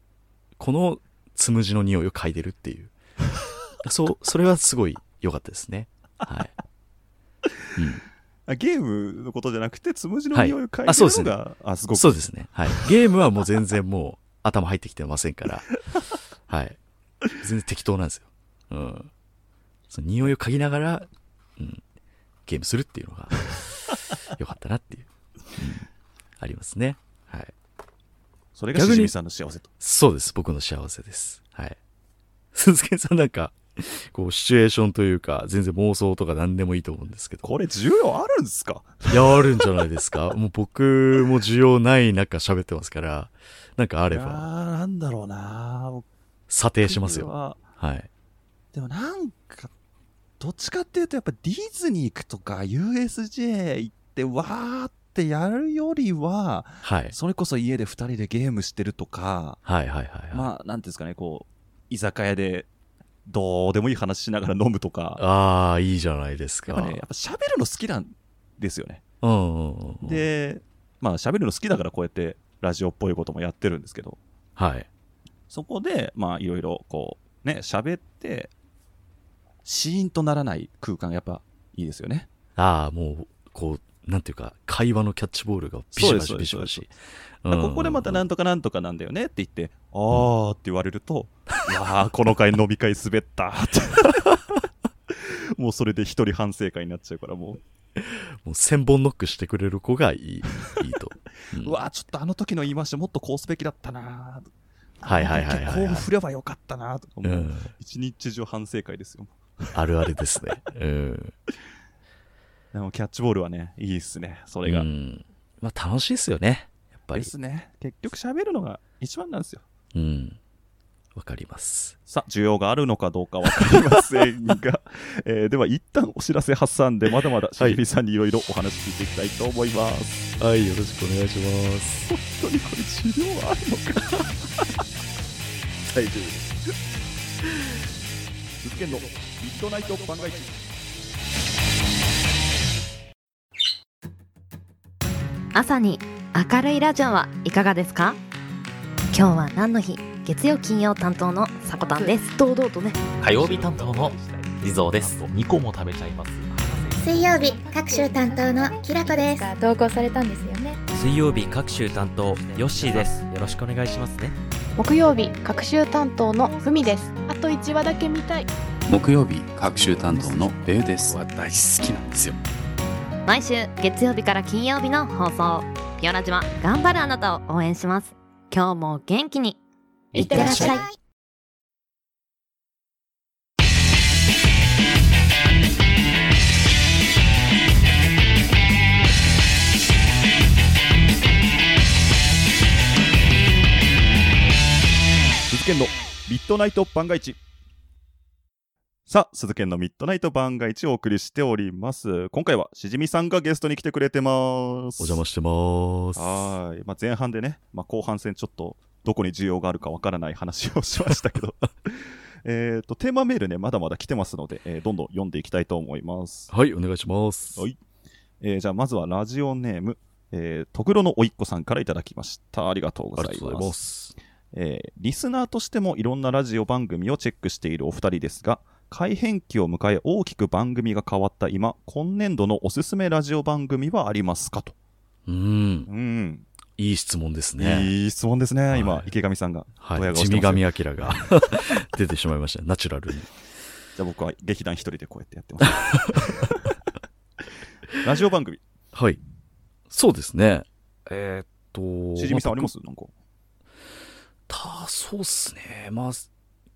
このつむじの匂いを嗅いでるっていう。そう、それはすごい良かったですね。はい。うん。あゲームのことじゃなくて、つむじのはい匂いを嗅いでるあそうですねのが、あ、すごく。そうですね。はい。ゲームはもう全然もう頭入ってきてませんから。はい。全然適当なんですよ。うん。その匂いを嗅ぎながら、うん。ゲームするっていうのが、良かったなっていう、うんありますね。はい。それがしじみさんの幸せと。そうです。僕の幸せです。はい。鈴木さんなんか、こう、シチュエーションというか、全然妄想とか何でもいいと思うんですけど。これ需要あるんですか？いや、あるんじゃないですか。もう僕も需要ない中喋ってますから、なんかあれば、いやーなんだろうな査定しますよ。よ。はい。でもなんか、どっちかっていうとやっぱディズニー行くとか USJ 行ってわーってやるよりは、はい。それこそ家で二人でゲームしてるとか、はいはいはいはい。まあ、なんていうんですかね、こう、居酒屋でどうでもいい話しながら飲むとか、ああ、いいじゃないですか。やっぱね、やっぱ喋るの好きなんですよね。うんうんうんうん。、で、まあ喋るの好きだからこうやってラジオっぽいこともやってるんですけど、はい。そこで、まあいろいろこう、ね、喋って、シーンとならない空間やっぱいいですよね。ああ、もう、こう、なんていうか、会話のキャッチボールがビシバシビシバシ。あここでまたなんととかなんとかなんだよねって言って、あーって言われると、いやー、この回飲み会滑ったって。もうそれで一人反省会になっちゃうからももう千本ノックしてくれる子がいい、いいと。うう、ん うわーちょっとあの時の言い回しもっとこうすべきだったなーはいはいはいはいはいこう振ればよかったなーとか、もう、うん一日中反省会ですよ。あるあるですね。うん。でもキャッチボールはね、いいっすね、それが。うん。まあ楽しいですよね。やっぱでり。すね。結局喋るのが一番なんですよ。うん。わかります。さあ、需要があるのかどうかわかりませんが、えーでは一旦お知らせ挟んで、まだまだしじみさんにいろいろお話聞いていきたいと思います。はい、よろしくお願いします。本当にこれ需要あるのか 大丈夫です。鈴研のミッドナイト番外地。朝に明るいラジオはいかがですか？今日は何の日？月曜金曜担当のさこたんです。堂々とね。火曜日担当の地蔵です。2個も食べちゃいます。水曜日各週担当のきらこです。が投稿されたんですよね。水曜日各週担当ヨッシーです。よろしくお願いしますね。木曜日学習担当のふみです。あと1話だけ見たい。木曜日各週担当のベウです。は大好きなんですよ毎週月曜日から金曜日の放送。ピオラジは頑張るあなたを応援します。今日も元気に。いってらっしゃい。鈴研の。ミッドナイト番外地。さあ、鈴研のミッドナイト番外地をお送りしております。今回はしじみさんがゲストに来てくれてます。お邪魔してます。はーい。まあ、前半でね、まあ、後半戦ちょっとどこに需要があるかわからない話をしましたけど、えっと、テーマメールね、まだまだ来てますので、えーどんどん読んでいきたいと思います。はい、お願いします。はいえーじゃあ、まずはラジオネーム、えー、とぐろのおいっ子さんからいただきました。ありがとうございありがとうございま。ますす。えーリスナーとしてもいろんなラジオ番組をチェックしているお二人ですが、改編期を迎え大きく番組が変わった今、今年度のおすすめラジオ番組はありますかと。うん。うん。いい質問ですね。いい質問ですね、はい今、池上さんが。はい。地味神明が 出てしまいました。ナチュラルに。じゃあ僕は劇団一人でこうやってやってます。ラジオ番組。はい。そうですね。えーっと。しじみさんありま僕すなんか。た、そうっすね。まあ、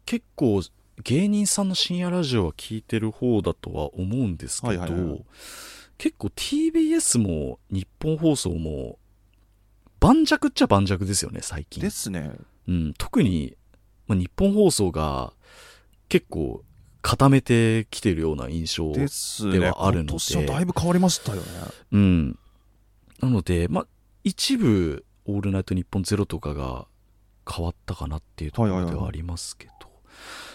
結構、芸人さんの深夜ラジオは聞いてる方だとは思うんですけど、はいはいはい結構 TBS も日本放送も、盤石っちゃ盤石ですよね、最近。ですね。うん、特に、まあ、日本放送が結構固めてきてるような印象ではあるので今年はだいぶ変わりましたよね。うん。なので、まあ、一部、オールナイトニッポンゼロとかが変わったかなっていうところではありますけど、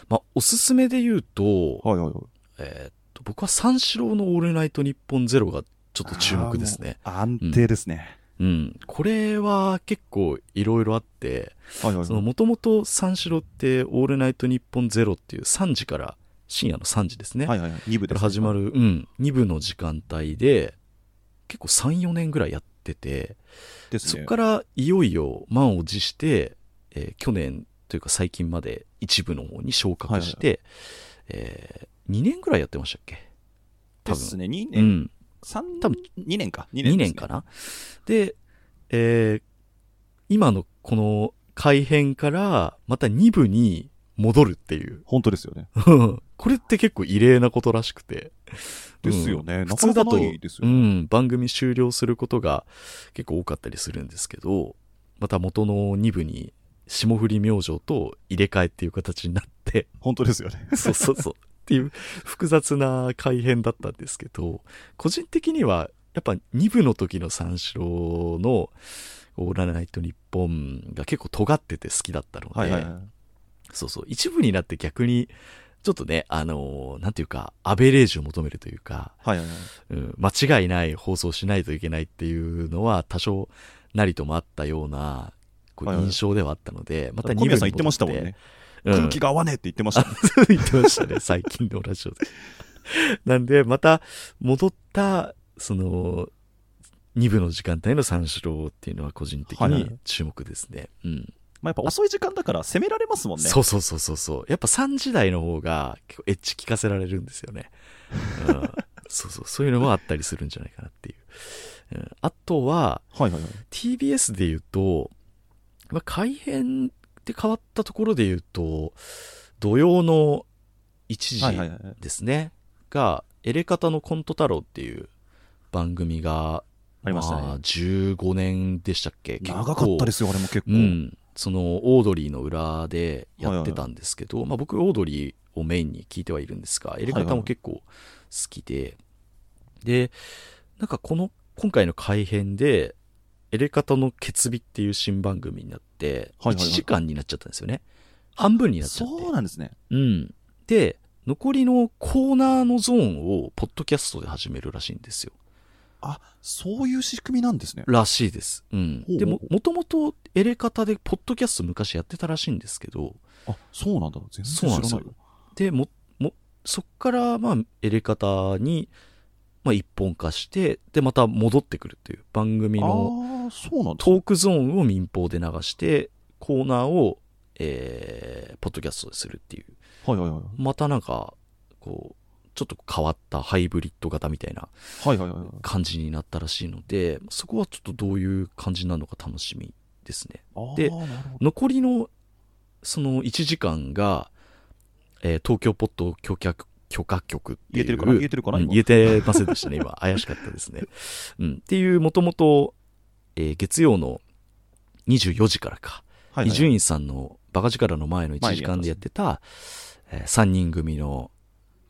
まあ、おすすめで言うと、はいはいはい。えーっと、僕は三四郎のオールナイトニッポンゼロがちょっと注目ですね。安定ですね。うん。これは結構いろいろあって、はいはいはい。そのもともと三四郎ってオールナイトニッポンゼロっていう3時から深夜の3時ですね。はいはいはい。2部かです、ら始まる、うん、2部の時間帯で、結構3、4年ぐらいやってて、ですね。そこからいよいよ満を持して、えー去年というか最近まで一部の方に昇格して、え2年ぐらいやってましたっけ？多分。ですね。2う年、ん。三多分2年か。2 2年ね年かな。で、えー今のこの改編からまた2部に戻るっていう。本当ですよね。これって結構異例なことらしくて。ですよね。うん普通だと、ね。うん、番組終了することが結構多かったりするんですけど、また元の2部に霜降り明星と入れ替えっていう形になって、本当ですよね。そうそうそう。っていう複雑な改編だったんですけど、個人的にはやっぱ2部の時の三四郎のオーラナイトニッポンが結構尖ってて好きだったので、はいはいはい。そうそう、一部になって逆に、ちょっとね、あのーなんていうか、アベレージを求めるというか、はいはいはい。うん、間違いない放送しないといけないっていうのは多少なりともあったようなこうはいはい印象ではあったので、また小宮さん言ってましたもんね。うん空気が合わねえって言ってましたね。言ってましたね、最近のラジオで。なんで、また戻った、その、2部の時間帯の三四郎っていうのは個人的はいはいに注目ですね。うん。まあやっぱ遅い時間だから攻められますもんね。そうそうそうそうそう。やっぱ3時台の方が結構エッジ聞かせられるんですよね。うん、そうそう。そういうのもあったりするんじゃないかなっていう。うん、あとは、はいはいはい。TBS で言うと、まあ、改編で変わったところで言うと、土曜の1はいはいはい。時ですね。が、エレカタのコント太郎っていう番組が、ありましたね。あ15年でしたっけ？長かったですよ、あれも結構。うん、そのオードリーの裏でやってたんですけど、まあ、僕オードリーをメインに聞いてはいるんですがエレカタも結構好きで、でなんかこの今回の改編でエレカタの決日っていう新番組になって1はいはいはい時間になっちゃったんですよね、半分になっちゃってそうなんですね。うんで残りのコーナーのゾーンをポッドキャストで始めるらしいんですよあ、そういう仕組みなんですね。らしいです。うん。でも、もともとエレカタで、ポッドキャスト昔やってたらしいんですけど、あ、そうなんだ。全そうなんですよ。で、も、も、そっから、まあ、エレカタに、まあ、一本化して、で、また戻ってくるっていう番組の。トークゾーンを民放で流して、コーナーを、えー、ポッドキャストでするっていう、はいはいはい。またなんか、こう、ちょっと変わったハイブリッド型みたいな。感じになったらしいので、そこはちょっとどういう感じなのか楽しみですね。で残りのその1時間が、えー東京ポッド許可許可局っていう。言えてるかな？言えてるかな？今うん言えてませんでしたね。今。怪しかったですね、うん、っていうもともと月曜の24時からか。伊集院さんのバカ力の前の1時間でやってた、え3人組の、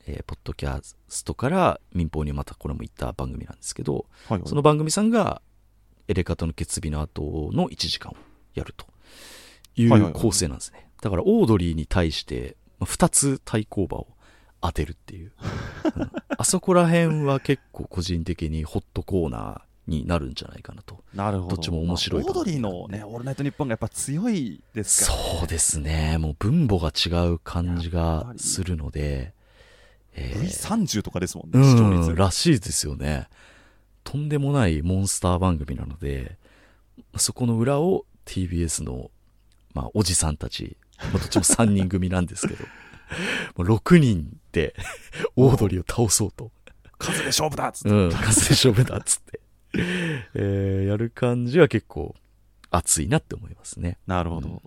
えーポッドキャストから民放にまたこれも行った番組なんですけど、はいはい。その番組さんがエレカタの決日の後の1時間をやるというはい構成なんですね。だからオードリーに対して2つ対抗馬を当てるっていう。うんあそこら辺は結構個人的にホットコーナーになるんじゃないかなと。なるほど。どっちも面白いまあオードリーのね、オールナイトニッポンがやっぱ強いですから、そうですね。もう分母が違う感じがするので、えー V30 とかですもんね、視聴率うん、らしいですよね。とんでもないモンスター番組なので、そこの裏を TBS の、まあ、おじさんたち、まあどっちも3人組なんですけど、もう6人でオードリーを倒そうと。数で勝負だっつって。うん、数で勝負だっつって。えーやる感じは結構熱いなって思いますね。なるほど。うん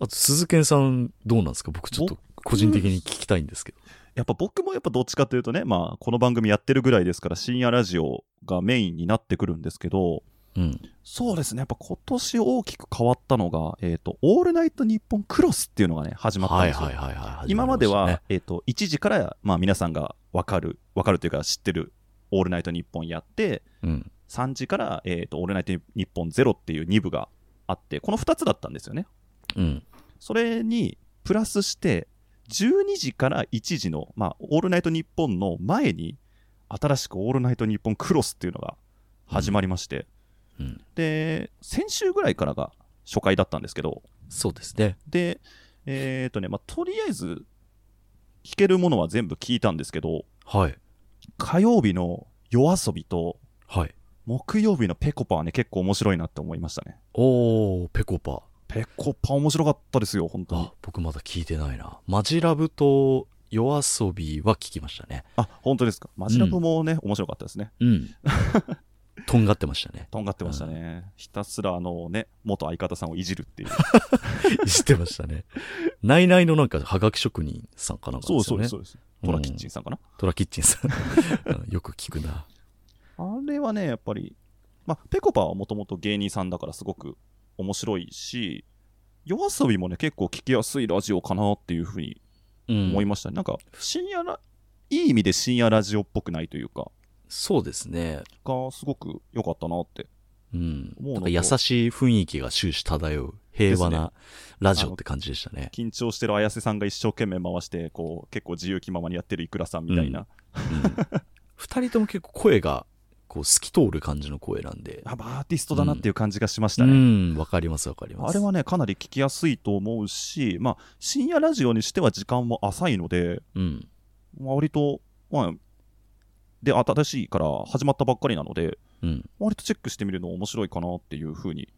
あと、鈴賢さんどうなんですか？僕ちょっと個人的に聞きたいんですけど。やっぱ僕もやっぱどっちかというとね、まあ、この番組やってるぐらいですから、深夜ラジオがメインになってくるんですけど、うん。そうですね、やっぱ今年大きく変わったのが、えっ、と、オールナイトニッポンクロスっていうのがね、始まったんはいですよ。はいはいはい。今までは、えっ、と、1時から、まあ皆さんがわかる、わかるというか知ってる、オールナイトニッポンやって、ましたね3時から、えっ、と、オールナイトニッポンゼロっていう2部があって、この2つだったんですよね。うん。うん。それに、プラスして、12時から1時の、まあ、オールナイトニッポンの前に、新しくオールナイトニッポンクロスっていうのが始まりまして、うん。で、先週ぐらいからが初回だったんですけど、そうですね。で、えっ、とね、まあ、とりあえず、聞けるものは全部聞いたんですけど、はい。火曜日の夜遊びと、はい。木曜日のペコパはね、結構面白いなって思いましたね。おー、ペコパ。ペコパ面白かったですよ、本当僕まだ聞いてないな。マジラブと夜遊びは聞きましたね。あ、本当ですか。マジラブもね、面白かったですね。うん。とんがってましたね。とんがってましたね。ひたすらあのね、元相方さんをいじるっていう。知ってましたね。ナイナイのなんか、はがき職人さんかなんかですよね。そうです。トラキッチンさんかな？トラキッチンさん。う んよく聞くな。あれはね、やっぱり、まあ、ペコパはもともと芸人さんだからすごく面白いし、夜遊びもね、結構聞きやすいラジオかなっていうふうにうん思いましたね。なんか、深夜ラ、いい意味で深夜ラジオっぽくないというか、そうですね。がすごく良かったなって。うん。もうなんか優しい雰囲気が終始漂う平和なラジオって感じでしたね。緊張してる綾瀬さんが一生懸命回して、こう、結構自由気ままにやってるイクラさんみたいな。うん二人とも結構声が、こう、透き通る感じの声なんで。アーティストだなっていう感じがしましうたね。ん、わかりますわかります。あれはね、かなり聞きやすいと思うし、まあ、深夜ラジオにしては時間も浅いので、うん。まあ割と、まあ、で、新しいから始まったばっかりなので、うん。割とチェックしてみるの面白いかなっていうふうに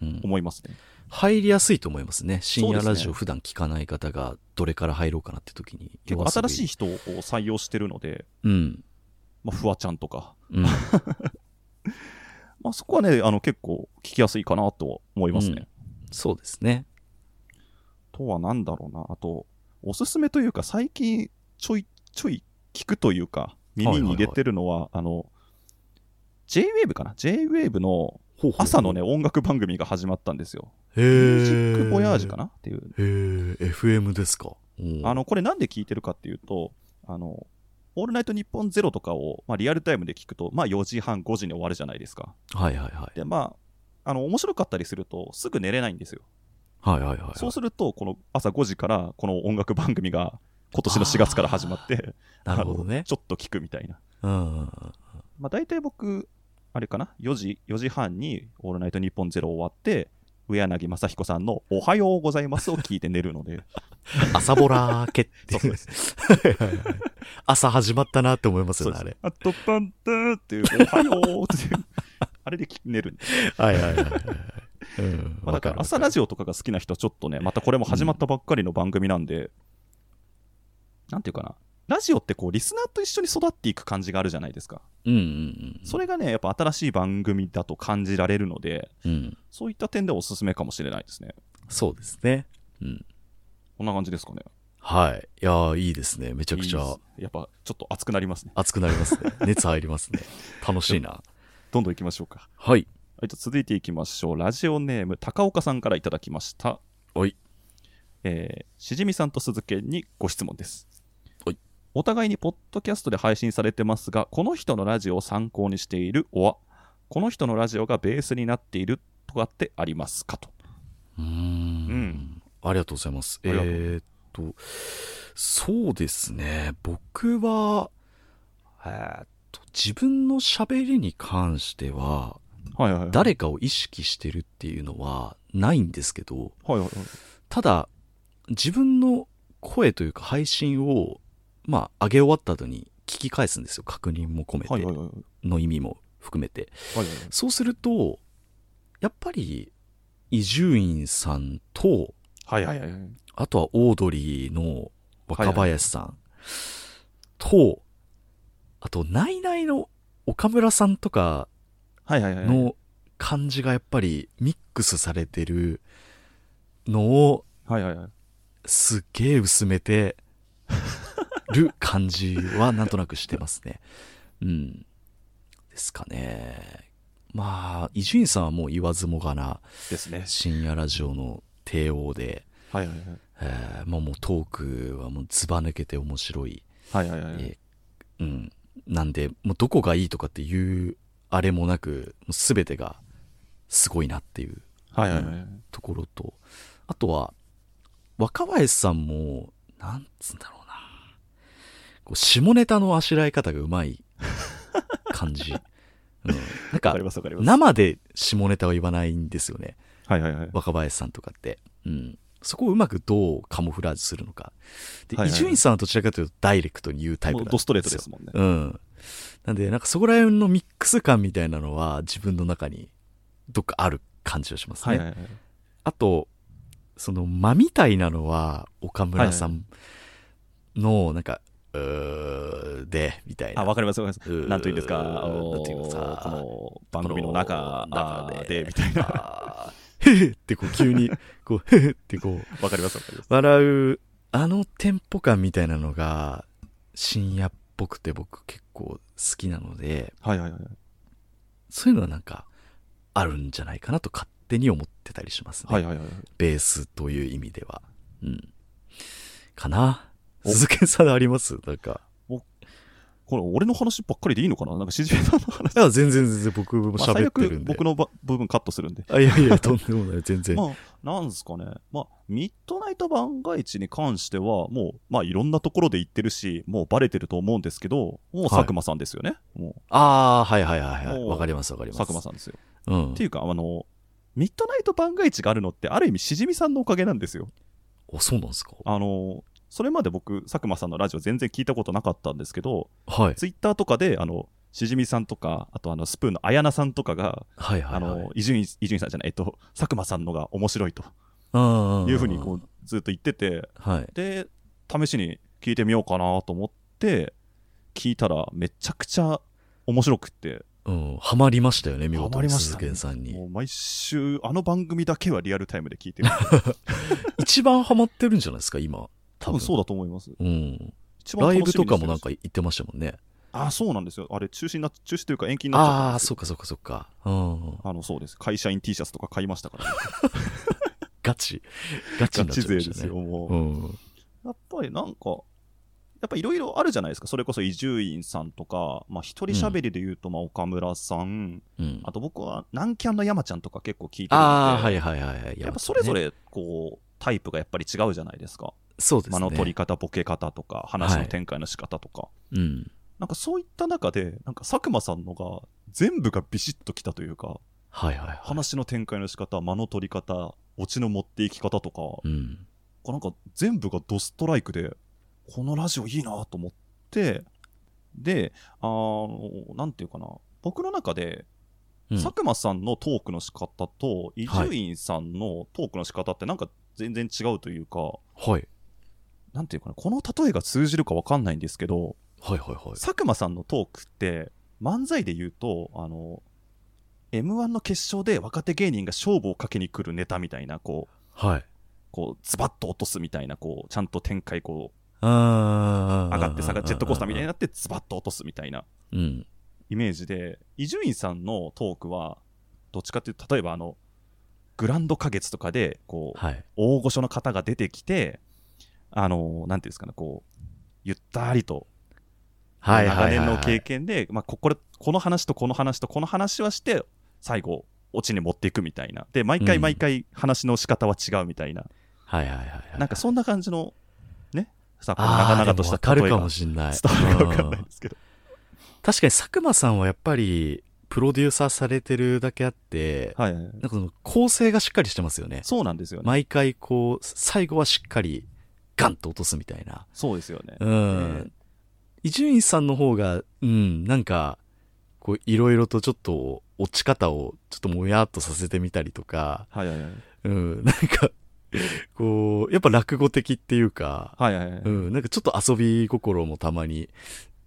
うん。思いますね。入りやすいと思いますね。深夜ラジオ普段聞かない方がどれから入ろうかなって時に。結構新しいい。人を採用してるので、うん。まあ、フワちゃんとか、うん。まあ、そこはね、あの結構聞きやすいかなと思いますね。そうですね。とはなんだろうな、あと、おすすめというか、最近ちょいちょい聞くというか、耳に入れてるのは、あの、J-Wave かな ?J-Wave の朝のね、音楽番組が始まったんですよ。へミュージーックボヤージュかなっていう。へえ、FM ですか？あの、これなんで聞いてるかっていうと、あの、オールナイトニッポンゼロとかを、まあ、リアルタイムで聞くと、まあ、4時半、5時に終わるじゃないですか。はいはいはい。で、まあ、あの、面白かったりすると、すぐ寝れないんですよ。はいはいはい。そうすると、この朝5時から、この音楽番組が、今年の4月から始まって、なるほどねちょっと聞くみたいな。うん。まあ、大体僕、あれかな、4時、4時半に、オールナイトニッポンゼロ終わって、上柳正彦さんのおはようございますを聞いて寝るので、朝ボラーケってそうです。朝始まったなって思いますよね、あれ。あとパンターっていう、おはようっていう、あれで聞寝るんで。はいはいはいはいはい。うん。まあ、だから朝ラジオとかが好きな人はちょっとね、またこれも始まったばっかりの番組なんで、なんていうかな、ラジオってこう、リスナーと一緒に育っていく感じがあるじゃないですか。うんうんそれがね、やっぱ新しい番組だと感じられるので、うん。うん。そういった点ではおすすめかもしれないですね。そうですね。うん。こんな感じですかね。はい。いやーいいですね。めちゃくちゃいいやっぱちょっと熱くなりますね。熱くなりますね。熱入りますね。楽しいな。どんどん行きましょうか。はい。はい、じゃあ続いていきましょう。ラジオネーム、高岡さんからいただきました。はい。えーしじみさんと鈴木にご質問です。はい。お互いにポッドキャストで配信されてますが、この人のラジオを参考にしているおは、この人のラジオがベースになっているとかってありますかと。うーんうんありがとうございます。えーっと、そうですね。僕は、えーっと、自分の喋りに関しては、はいはいはい。誰かを意識してるっていうのはないんですけど、はいはいはい。ただ、自分の声というか配信を、まあ、上げ終わった後に聞き返すんですよ。確認も込め。て、の意味も含めて。そうすると、やっぱり、伊集院さんと、はいはいはい。あとはオードリーの若林さんと、あと、ナイナイの岡村さんとか。の感じがやっぱりミックスされてるのをはいはいはい。すっげえ薄めて る感じはなんとなくしてますね。うん。ですかね。まあ、伊集院さんはもう言わずもがなですね。深夜ラジオの帝王で、はいはいはい。えーまあもうトークはもうずば抜けて面白い。はいはいはい。えーうん。なんで、もうどこがいいとかっていうあれもなく、もう全てがすごいなっていうはいはいはい。ところと、あとは、若林さんも、なんつうんだろうな。こう下ネタのあしらい方がうまい 感じ。うん、なんわか。生で下ネタを言わないんですよね。はいはいはい。若林さんとかって。うん。そこをうまくどうカモフラージュするのか。で、伊集院さんはどちらかというとダイレクトに言うタイプなんもうドストレートですもんね。うん。なんで、なんかそこら辺のミックス感みたいなのは自分の中にどっかある感じがしますね。はいはいはい。あと、その間みたいなのは岡村さんの、なんか、で、みたいな。あ、わかりますわかります。なんというんですか、なんていうのこさ、の番組の中このあーで、みたいな。な。へへってこう急に、こう、へへってこう、わかりますわかります。笑う、あのテンポ感みたいなのが、深夜っぽくて僕結構好きなので、はいはいはい。そういうのはなんか、あるんじゃないかなと勝手に思ってたりしますね。はいはいはい。ベースという意味では。うん。かなお鈴木さんあります？なんか。これ、俺の話ばっかりでいいのかな？なんか、しじみさんの話。いや、全然全然僕も喋ってるんで。悪僕のば部分カットするんで。あ、いやいや、とんでもない、全然。まあ、なんですかね。まあ、ミッドナイト番外地に関しては、もう、まあ、いろんなところで言ってるし、もうバレてると思うんですけど、もう佐久間さんですよね。もああ、はいはいはいはい。わかりますわかりう、ます。佐久間さんですよ。うんって。いうか、あの、ミッドナイト番外地があるのって、ある意味、しじみさんのおかげなんですよ。お、そうなんですか？あの、それまで僕、佐久間さんのラジオ全然聞いたことなかったんですけど、はい。ツイッターとかで、あの、しじみさんとか、あとあの、スプーンの綾菜さんとかが、はいはいはい。あの、伊集院、さんじゃない、えっと、佐久間さんのが面白いとうんいうふうにこう、ずっと言ってて、はい。で、試しに聞いてみようかなと思って、聞いたらめちゃくちゃ面白くって、うん。ハマりましたよね、見事に鈴ハマりましたね木さんに。もう毎週、あの番組だけはリアルタイムで聞いてる。一番ハマってるんじゃないですか、今。多分。そうだと思います。うん。ライブとかもなんか行ってましたもんね。あ、そうなんですよ。あれ、中止になっ、中止というか延期になっちゃったああ、そっかそっかそっか。うん。あの、そうです。会社員 T シャツとか買いましたから、ね。ガチ。ガチガになっちチ勢ですよ。もう。うん。やっぱりなんか、やっぱいろいろあるじゃないですか。それこそ伊集院さんとか、まあ一人喋りで言うと、まあ岡村さん、うん。あと僕は南キャンの山ちゃんとか結構聞いてるんで、ああ、はいはいはいはい。やっぱそれぞね。れこう、タイプがやっぱり違うじゃないですか。そうですね。間の取り方、ボケ方とか、話の展開の仕方とか。うん。なんかそういった中で、なんか佐久間さんのが全部がビシッときたというか、はいはいはい。話の展開の仕方、間の取り方、オチの持っていき方とか、うん。なんか全部がドストライクで、このラジオいいなと思って、で、あの、なんていうかな、僕の中で、うん佐久間さんのトークの仕方と、伊集院さんのトークの仕方ってなんか全然違うというか、はい。なんていうかな、この例えが通じるかわかんないんですけど、はいはいはい。佐久間さんのトークって、漫才で言うと、あの、M1 の決勝で若手芸人が勝負をかけに来るネタみたいな、こう、はい。こう、ズバッと落とすみたいな、こう、ちゃんと展開、こう、あ上がって下がジェットコースターみたいにな。なって、ズバッと落とすみたいなうん。イメージで、伊集院さんのトークは、どっちかっていうと、例えばあの、グランド花月とかで、こう、はい。大御所の方が出てきて、あの、なんていうんですかね、こう、ゆったりと。長年の経験で、まあ、ここれこの話とこの話とこの話はして、最後、オチに持っていくみたいな。で、毎回うん毎回話の仕方は違うみたいな。はいはいはいはい。なんかそんな感じの、ね、さ、あー長々とした例えがもしんない。伝わるかわかんうんないですけど。確かに佐久間さんはやっぱり、プロデューサーされてるだけあって、はいはいはいなんかその構成がしっかりしてますよね。そうなんですよね。毎回こう、最後はしっかりガンと落とすみたいな。そうですよね。うん。伊集院さんの方が、うん、なんか、こう、いろいろとちょっと、落ち方をちょっともやっとさせてみたりとか、はいはいはい。うん、なんか、こう、やっぱ落語的っていうか、はいはいはい。うん、なんかちょっと遊び心もたまに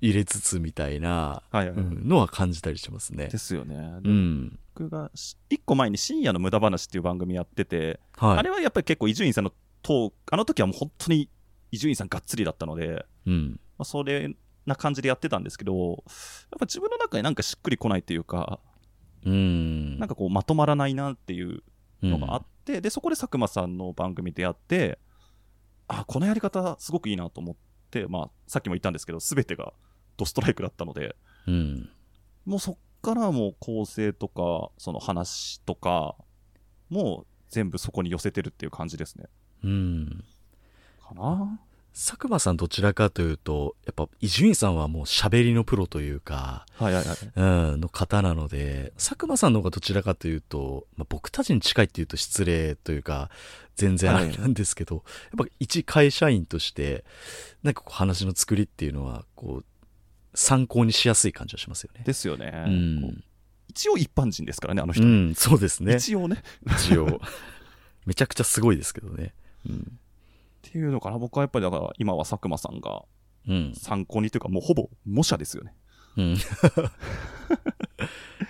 入れつつみたいな、はいはいはいうんのは感じたりしますねで。すよね。うん。僕がし一個前に深夜の無駄話っていう番組やってて、はい。あれはやっぱり結構伊集院さんのトーク、あの時はもう本当に伊集院さんがっつりだったので、うん。まあ、それな感じでやってたんですけど、やっぱ自分の中になんかしっくりこないっていうか、うん。なんかこうまとまらないなっていううんのがあって、で、そこで佐久間さんの番組でやって、あ、このやり方すごくいいなと思って、まあ、さっきも言ったんですけど、すべてがドストライクだったので、うん。もうそっからはもう構成とか、その話とか、もう全部そこに寄せてるっていう感じですね。うん。かな佐久間さんどちらかというと、やっぱ伊集院さんはもう喋りのプロというか、はいはいはい。うん、の方なので、佐久間さんの方がどちらかというと、まあ、僕たちに近いっていうと失礼というか、全然あれなんですけど、やっぱ一会社員として、なんかこう話の作りっていうのは、こう、参考にしやすい感じはしますよね。ですよね。うん一応一般人ですからね、あの人。うん、そうですね。一応ね。一応。めちゃくちゃすごいですけどね。うん。っていうのかな、僕はやっぱりだから今は佐久間さんがうん。参考にというか、もうほぼ模写ですよね。うん。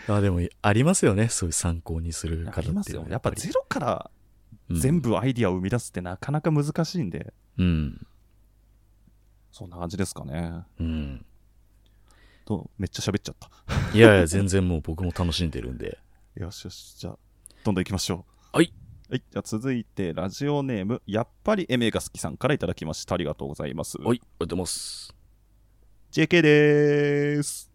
あでも、ありますよね。そういう参考にするあ方りますよね。っていうのはやっぱゼロからうん全部アイディアを生み出すってなかなか難しいんで、うん。そんな感じですかね。うん。とめっちゃ喋っちゃった。いやいや、全然もう僕も楽しんでるんで。よしよし、じゃあ、どんどん行きましょう。はい。はい、じゃあ続いて、ラジオネーム、やっぱりエメが好きさんからいただきました。ありがとうございます。はい、ありがとうございます。JK でーす。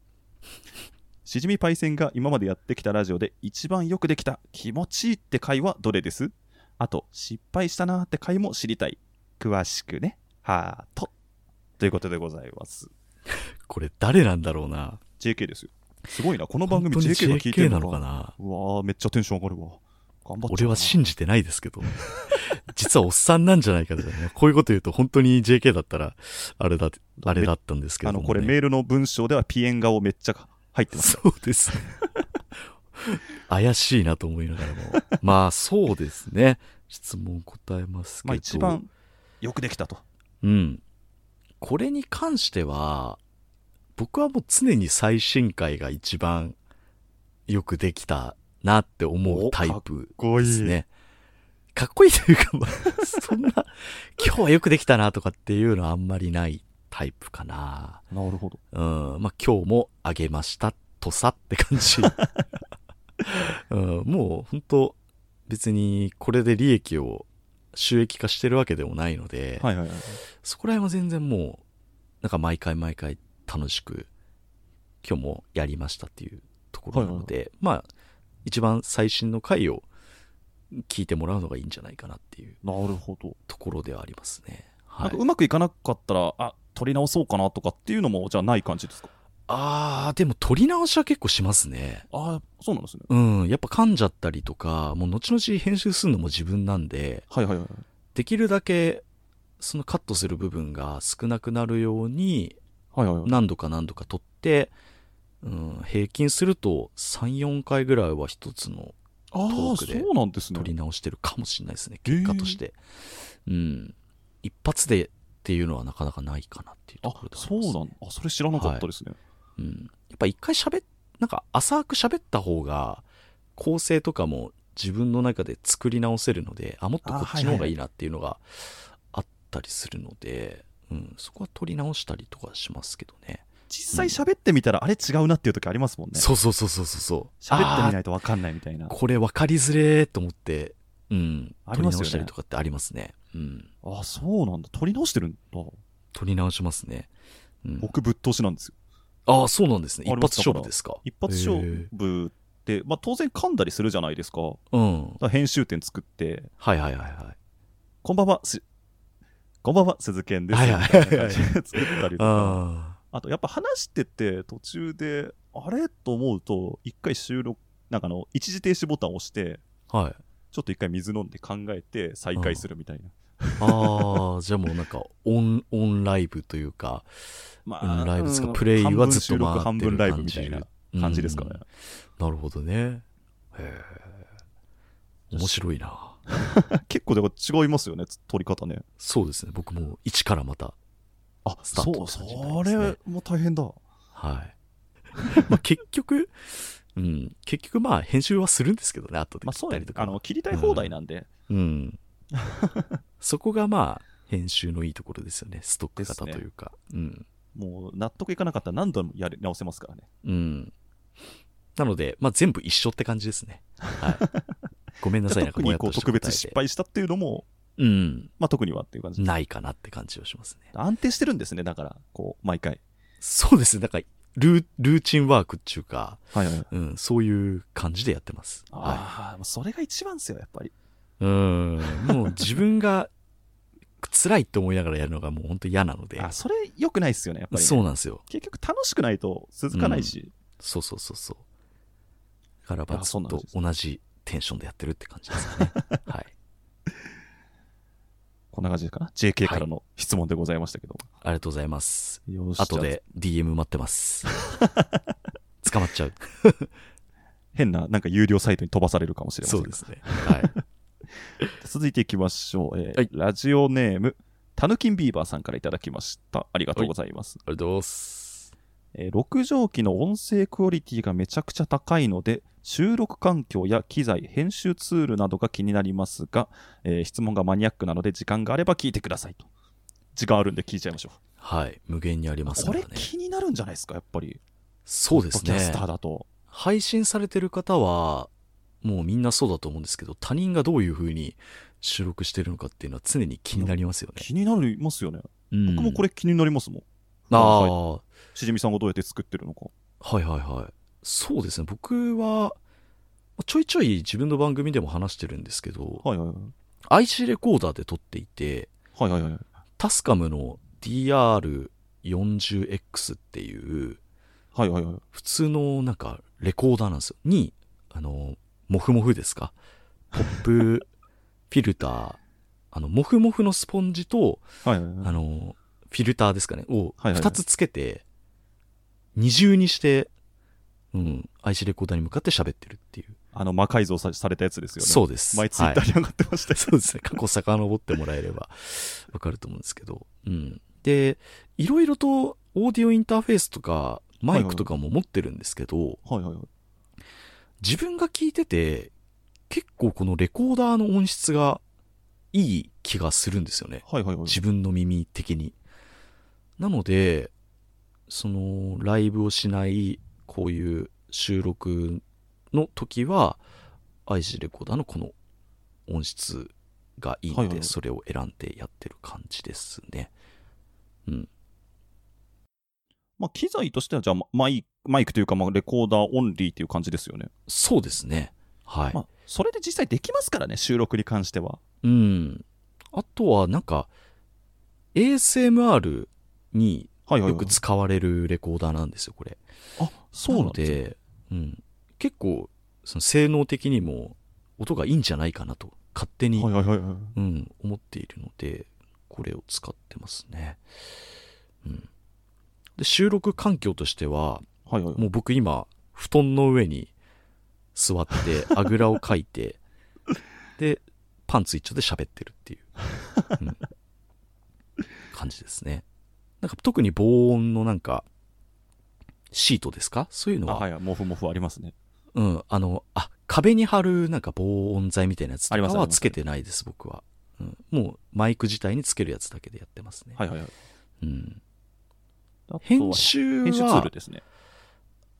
しじみパイセンが今までやってきたラジオで一番よくできた気持ちいいって回はどれです？あと、失敗したなーって回も知りたい。詳しくね。ハート。ということでございます。これ誰なんだろうな。JK ですよ。すごいな。この番組 JK が聞いてるのかなうわー、めっちゃテンション上がるわ。俺は信じてないですけど。実はおっさんなんじゃないかとかね。こういうこと言うと本当に JK だったら、あれだ、あれだったんですけども、あの、ね。これメールの文章ではピエン顔めっちゃ入ってます。そうです。怪しいなと思いながらも。まあそうですね。質問答えますけど。まあ一番よくできたと。うん。これに関しては、僕はもう常に最新回が一番よくできたなって思うタイプこいいですね。かっこいいというか、まあ、そんな、今日はよくできたなとかっていうのはあんまりないタイプかな。なるほど。うん。まあ今日もあげましたとさって感じ。うん、もう本当別にこれで利益を収益化してるわけでもないので、はいはいはい。そこら辺は全然もう、なんか毎回毎回楽しく、今日もやりましたっていうところなので、まあ、一番最新の回を聞いてもらうのがいいんじゃないかなっていうなるほど。ところではありますね。はいなんか。うまくいかなかったら、あ、取り直そうかなとかっていうのも、じゃあない感じですか？あー、でも撮り直しは結構しますね。ああ、そうなんですね。うん。やっぱ噛んじゃったりとか、もう後々編集するのも自分なんで、はいはいはい。できるだけ、そのカットする部分が少なくなるように、はいはいはい。何度か何度か撮って、うん、平均すると3、4回ぐらいは一つのああ、トークでそうなんですね。撮り直してるかもしれないですね、へー結果として。うん。一発でっていうのはなかなかないかなっていうとあころで、はあそう。なんあ、それ知らなかったですね。うん。やっぱ一回喋っ、なんか浅く喋った方が、構成とかも自分の中で作り直せるので、あ、もっとこっちの方がいいなっていうのがあったりするので、うん、そこは撮り直したりとかしますけどね。実際喋ってみたら、あれ違うなっていう時ありますもんね。そうそうそうそうそうそう。喋ってみいないと分かんないみたいな。これ分かりづれーと思って、うん、ありますよね直したりとかってありますね。うん。あそうなんだ。取り直してるんだ。撮り直しますね。うん、僕ぶっ通しなんですよ。ああ、そうなんですね。一発勝負ですか？一発勝負って、まあ当然噛んだりするじゃないですか。うん。ら編集点作って、はいはいはいはい。こんばんは、しこんばんは、鈴賢です。はいはいはい作ったりとか。ああとやっぱ話してて途中であれ？と思うと一回収録なんかあの一時停止ボタンを押してはい。ちょっと一回水飲んで考えて再開するみたいな、ああ、じゃあもうなんか、オン、オンライブというか、まうんライブですか？うんプレイはずっと回ってる半分ライブみたいな感じですかね、なるほどね。へえ。面白いな。結構でも違いますよね撮り方ねそうですね。僕も一からまた。あスタートそうそねれも大変だはい。まあ結局、うん、結局まあ編集はするんですけどね、後でまあそうね切ったりとかは。あの切りたい放題なんで、うん。そこがまあ、編集のいいところですよね。ストック型というか。うん。もう納得いかなかったら何度もやり直せますからねうん。なので、まあ全部一緒って感じですね。はい。ごめんなさい、なんか特にこう特別失敗したっていうのもうん。まあ特にはっていう感じないかなって感じをしますね。安定してるんですねだからこう毎回そうですね。だから、ルー、ルーチンワークっていうか、はいはいうん、そういう感じでやってます。はああ、それが一番ですよやっぱりい。うん。もう自分が辛いって思いながらやるのがもう本当嫌なので。あそれ良くないっすよねやっぱりね、そうなんですよ。結局楽しくないと続かないし、そうそうそうそう。だからまああずっと同じテンションでやってるって感じですかね。はい。こんな感じか？な JK からの質問でございましたけど、ありがとうございます。よし後で DM 待ってます。捕まっちゃう。変ななんか有料サイトに飛ばされるかもしれませんがそうですね。はい。続いていきましょう、えーはいラジオネームたぬきんビーバーさんからいただきましたありがとうございます、ありがとうございます。えー6畳機の音声クオリティがめちゃくちゃ高いので収録環境や機材編集ツールなどが気になりますが、えー質問がマニアックなので時間があれば聞いてくださいと。時間あるんで聞いちゃいましょはい。無限にありう、ますこれからね。気になるんじゃないですか？やっぱり。そうですね。キャスタ。ーだと。配信されてる方は、もうみんなそうだと思うんですけど、他人がどういう風に収録してるのかっていうのは常に気になりますよね。気になりますよね、うん。僕もこれ気になりますもん。ああ、ははいしじみさんがどうやって作ってるのか。はいはい。そうですね。僕は、ちょいちょい自分の番組でも話してるんですけど、はいはいはい。IC レコーダーで撮っていて、はいはいはい。タスカムの DR40X っていう、はいはいはい。普通のなんかレコーダーなんですよ。に、あの、モフモフですか？ポップフィルター、あの、モフモフのスポンジと、はいはいはい。あの、フィルターですかね、をはいはいはい。2つつけて、二重にして、うん、IC レコーダーに向かって喋ってるっていう。あの魔改造さされたやつですよねそうです。前ツイッターに上がってましたよ、そうですね。過去遡ってもらえればわかると思うんですけど。うん。で、いろいろとオーディオインターフェースとかマイクとかも持ってるんですけど、はいはいはい自分が聞いてて、結構このレコーダーの音質がいい気がするんですよね。はいはいはい自分の耳的に。なので、その、ライブをしない、こういう収録の時は、IC レコーダーのこの音質がいいので、それを選んでやってる感じですね。うん。まあ、機材としては、じゃあ、マイマイクというか、まあ、レコーダーオンリーっていう感じですよね。そうですね。はい。まあ、それで実際できますからね、収録に関しては。うん。あとは、なんか、ASMR にはいはい、よく使われるレコーダーなんですよ、これ。あ、そうなんのでうん、結構、その性能的にも音がいいんじゃないかなと、勝手に、はいはいはいはい。うん、思っているので、これを使ってますね。うん。で、収録環境としては、はいはい。もう僕今、布団の上に座って、あぐらをかいて、で、パンツ一丁で喋ってるっていう、うん感じですね。なんか特に防音のなんか、シートですか？そういうのあ、は、はいはい、モフモフありますね。うん、あの、あ、壁に貼るなんか防音材みたいなやつとかはつけてないです、僕は。うん、もうマイク自体につけるやつだけでやってますね。はいはいはい。うん、あとは編集編集ツールは、ですね。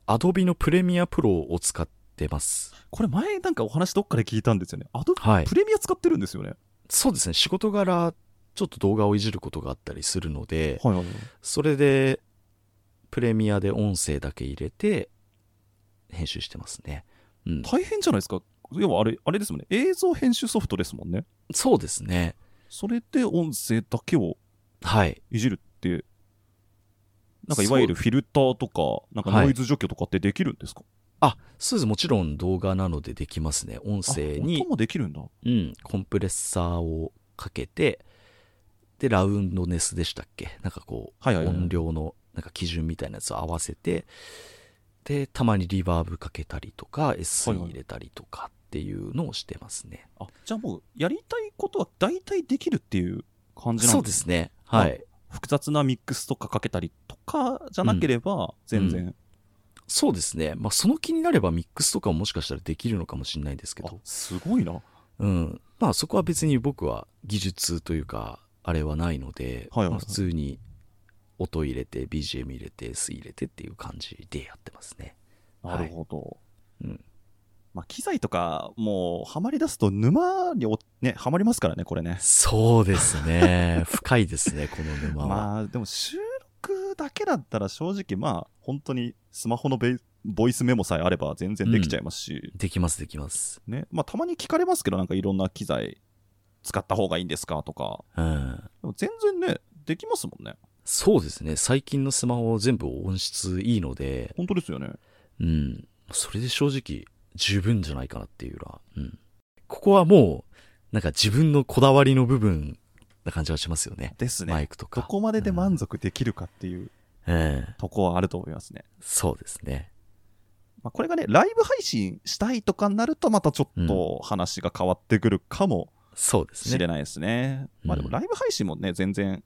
Adobe のプレミアプロを使ってます。これ前なんかお話どっかで聞いたんですよね。アドはいプレミア使ってるんですよね。そうですね、仕事柄、ちょっと動画をいじることがあったりするので、はいはいはい。それで、プレミアで音声だけ入れて、編集してますね。うん。大変じゃないですか。要はあれ、あれですもんね。映像編集ソフトですもんね。そうですね。それで音声だけをはい。いじるって、なんかいわゆるフィルターとか、なんかノイズ除去とかってできるんですか、あ、そうです。もちろん動画なのでできますね。音声に。音もできるんだ。うん。コンプレッサーをかけて、で、ラウンドネスでしたっけ？なんかこう、はいはいはい音量のなんか基準みたいなやつを合わせて、で、たまにリバーブかけたりとか、はい入れたりとかっていうのをしてますね。あ、じゃあもう、やりたいことは大体できるっていう感じなんそうですね。はい。複雑なミックスとかかけたりとかじゃなければ、全然、うそうですね。まあ、その気になればミックスとかももしかしたらできるのかもしれないですけあど、すごいな。うん。まあ、そこは別に僕は技術というか、あれはないので、はいはいはいまあ普通に音入れて、BGM 入れて、SE 入れてっていう感じでやってますね。なるほど。うん。まあ、機材とか、もう、はまり出すと沼におね、はまりますからね、これね。そうですね。深いですね、この沼は。まあ、でも収録だけだったら正直、まあ、本当にスマホのベイボイスメモさえあれば全然できちゃいますし、できます、できます。ね。まあ、たまに聞かれますけど、なんかいろんな機材使った方がいいんですかとか。うん。でも全然ね、できますもんね。そうですね。最近のスマホ全部音質いいので、本当ですよね。うん。それで正直十分じゃないかなっていうら、うん。ここはもう、なんか自分のこだわりの部分な感じはしますよね。ですね。マイクとか。どこまでで満足できるかっていうええとこはあると思いますね。そうですね。まあ、これがね、ライブ配信したいとかになると、またちょっと話が変わってくるかもそうですね。しれないですね。うんまあでも、ライブ配信もね、全然、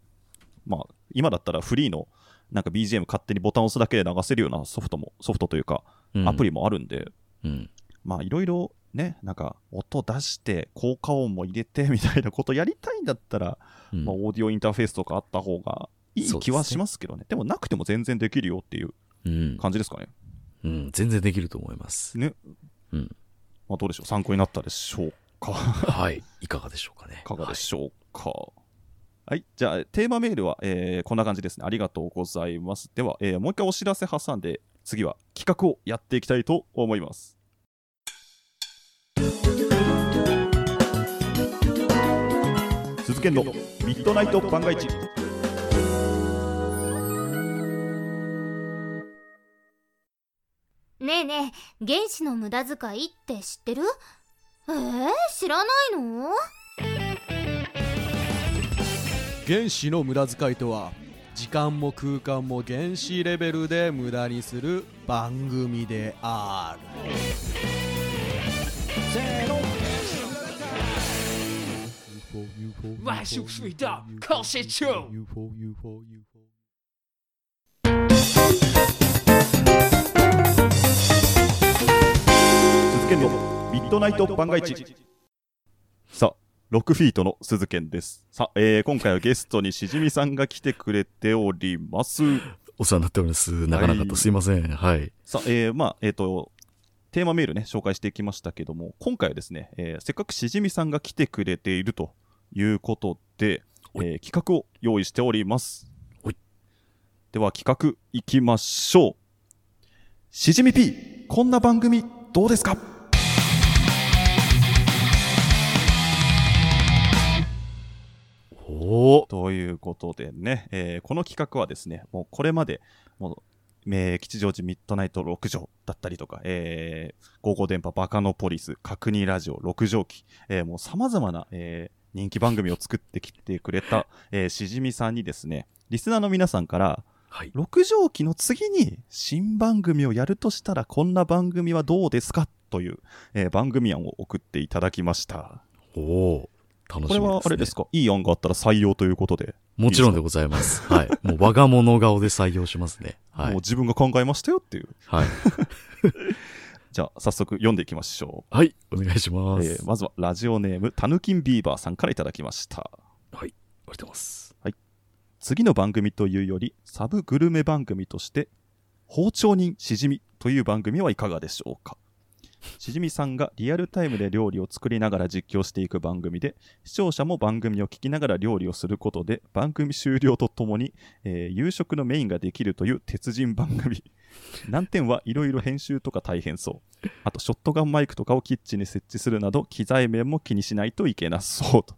まあ、今だったらフリーの、なんか BGM 勝手にボタンを押すだけで流せるようなソフトも、ソフトというか、うんアプリもあるんで、うん。まあ、いろいろね、なんか、音出して、効果音も入れて みたいなことやりたいんだったら、うんまあ、オーディオインターフェースとかあった方がいい気はしますけどね。でも、なくても全然できるよっていううん。感じですかね。うん。全然できると思います。ね。うん。まあ、どうでしょう参考になったでしょうかはい。いかがでしょうかね。いかがでしょうか。はい、じゃあ、テーマメールは、えーこんな感じですね。ありがとうございます。では、えーもう一回お知らせ挟んで、次は企画をやっていきたいと思います。鈴研のミッドナイト番外地。ねえねえ原子の無駄遣いって知ってる？えー、知らないの？原子の無駄遣いとは時間も空間も原子レベルで無駄にする番組である。万事水道，靠谁救？鈴研のミッドナイト番外地。さあ、6フィートの鈴研です。さあ、えー今回はゲストにしじみさんが来てくれております。お世話になっております。なかなかとすいません。はい。さあ、えーまあ、えっ、と、テーマメールね、紹介していきましたけども、今回はですね、えーせっかくしじみさんが来てくれているということで、えー企画を用意しております。では、企画いきましょう。しじみ P、こんな番組どうですか？おということでね、えーこの企画はですね、もうこれまで、もう、えー吉祥寺ミッドナイト6条だったりとか、えー、ゴーゴー電波バカノポリス、角煮ラジオ6条期、えーもう様々な、えー人気番組を作ってきてくれた、えーしじみさんにですね、リスナーの皆さんから、はい。6条期の次に新番組をやるとしたらこんな番組はどうですかという、えー番組案を送っていただきました。おお楽しみです、ね。これはあれですか？いい案があったら採用ということで。もちろんでございます。はい。もう我が物顔で採用しますね。はい。もう自分が考えましたよっていう。はい。じゃあ、早速読んでいきましょう。はい。お願いします。えーまずは、ラジオネーム、たぬきんビーバーさんからいただきました。はい。ありがとうございます。はい。次の番組というより、サブグルメ番組として、包丁人しじみという番組はいかがでしょうか？しじみさんがリアルタイムで料理を作りながら実況していく番組で、視聴者も番組を聞きながら料理をすることで、番組終了とともに、えー夕食のメインができるという鉄人番組。難点はいろいろ編集とか大変そう。あと、ショットガンマイクとかをキッチンに設置するなど、機材面も気にしないといけなそうと。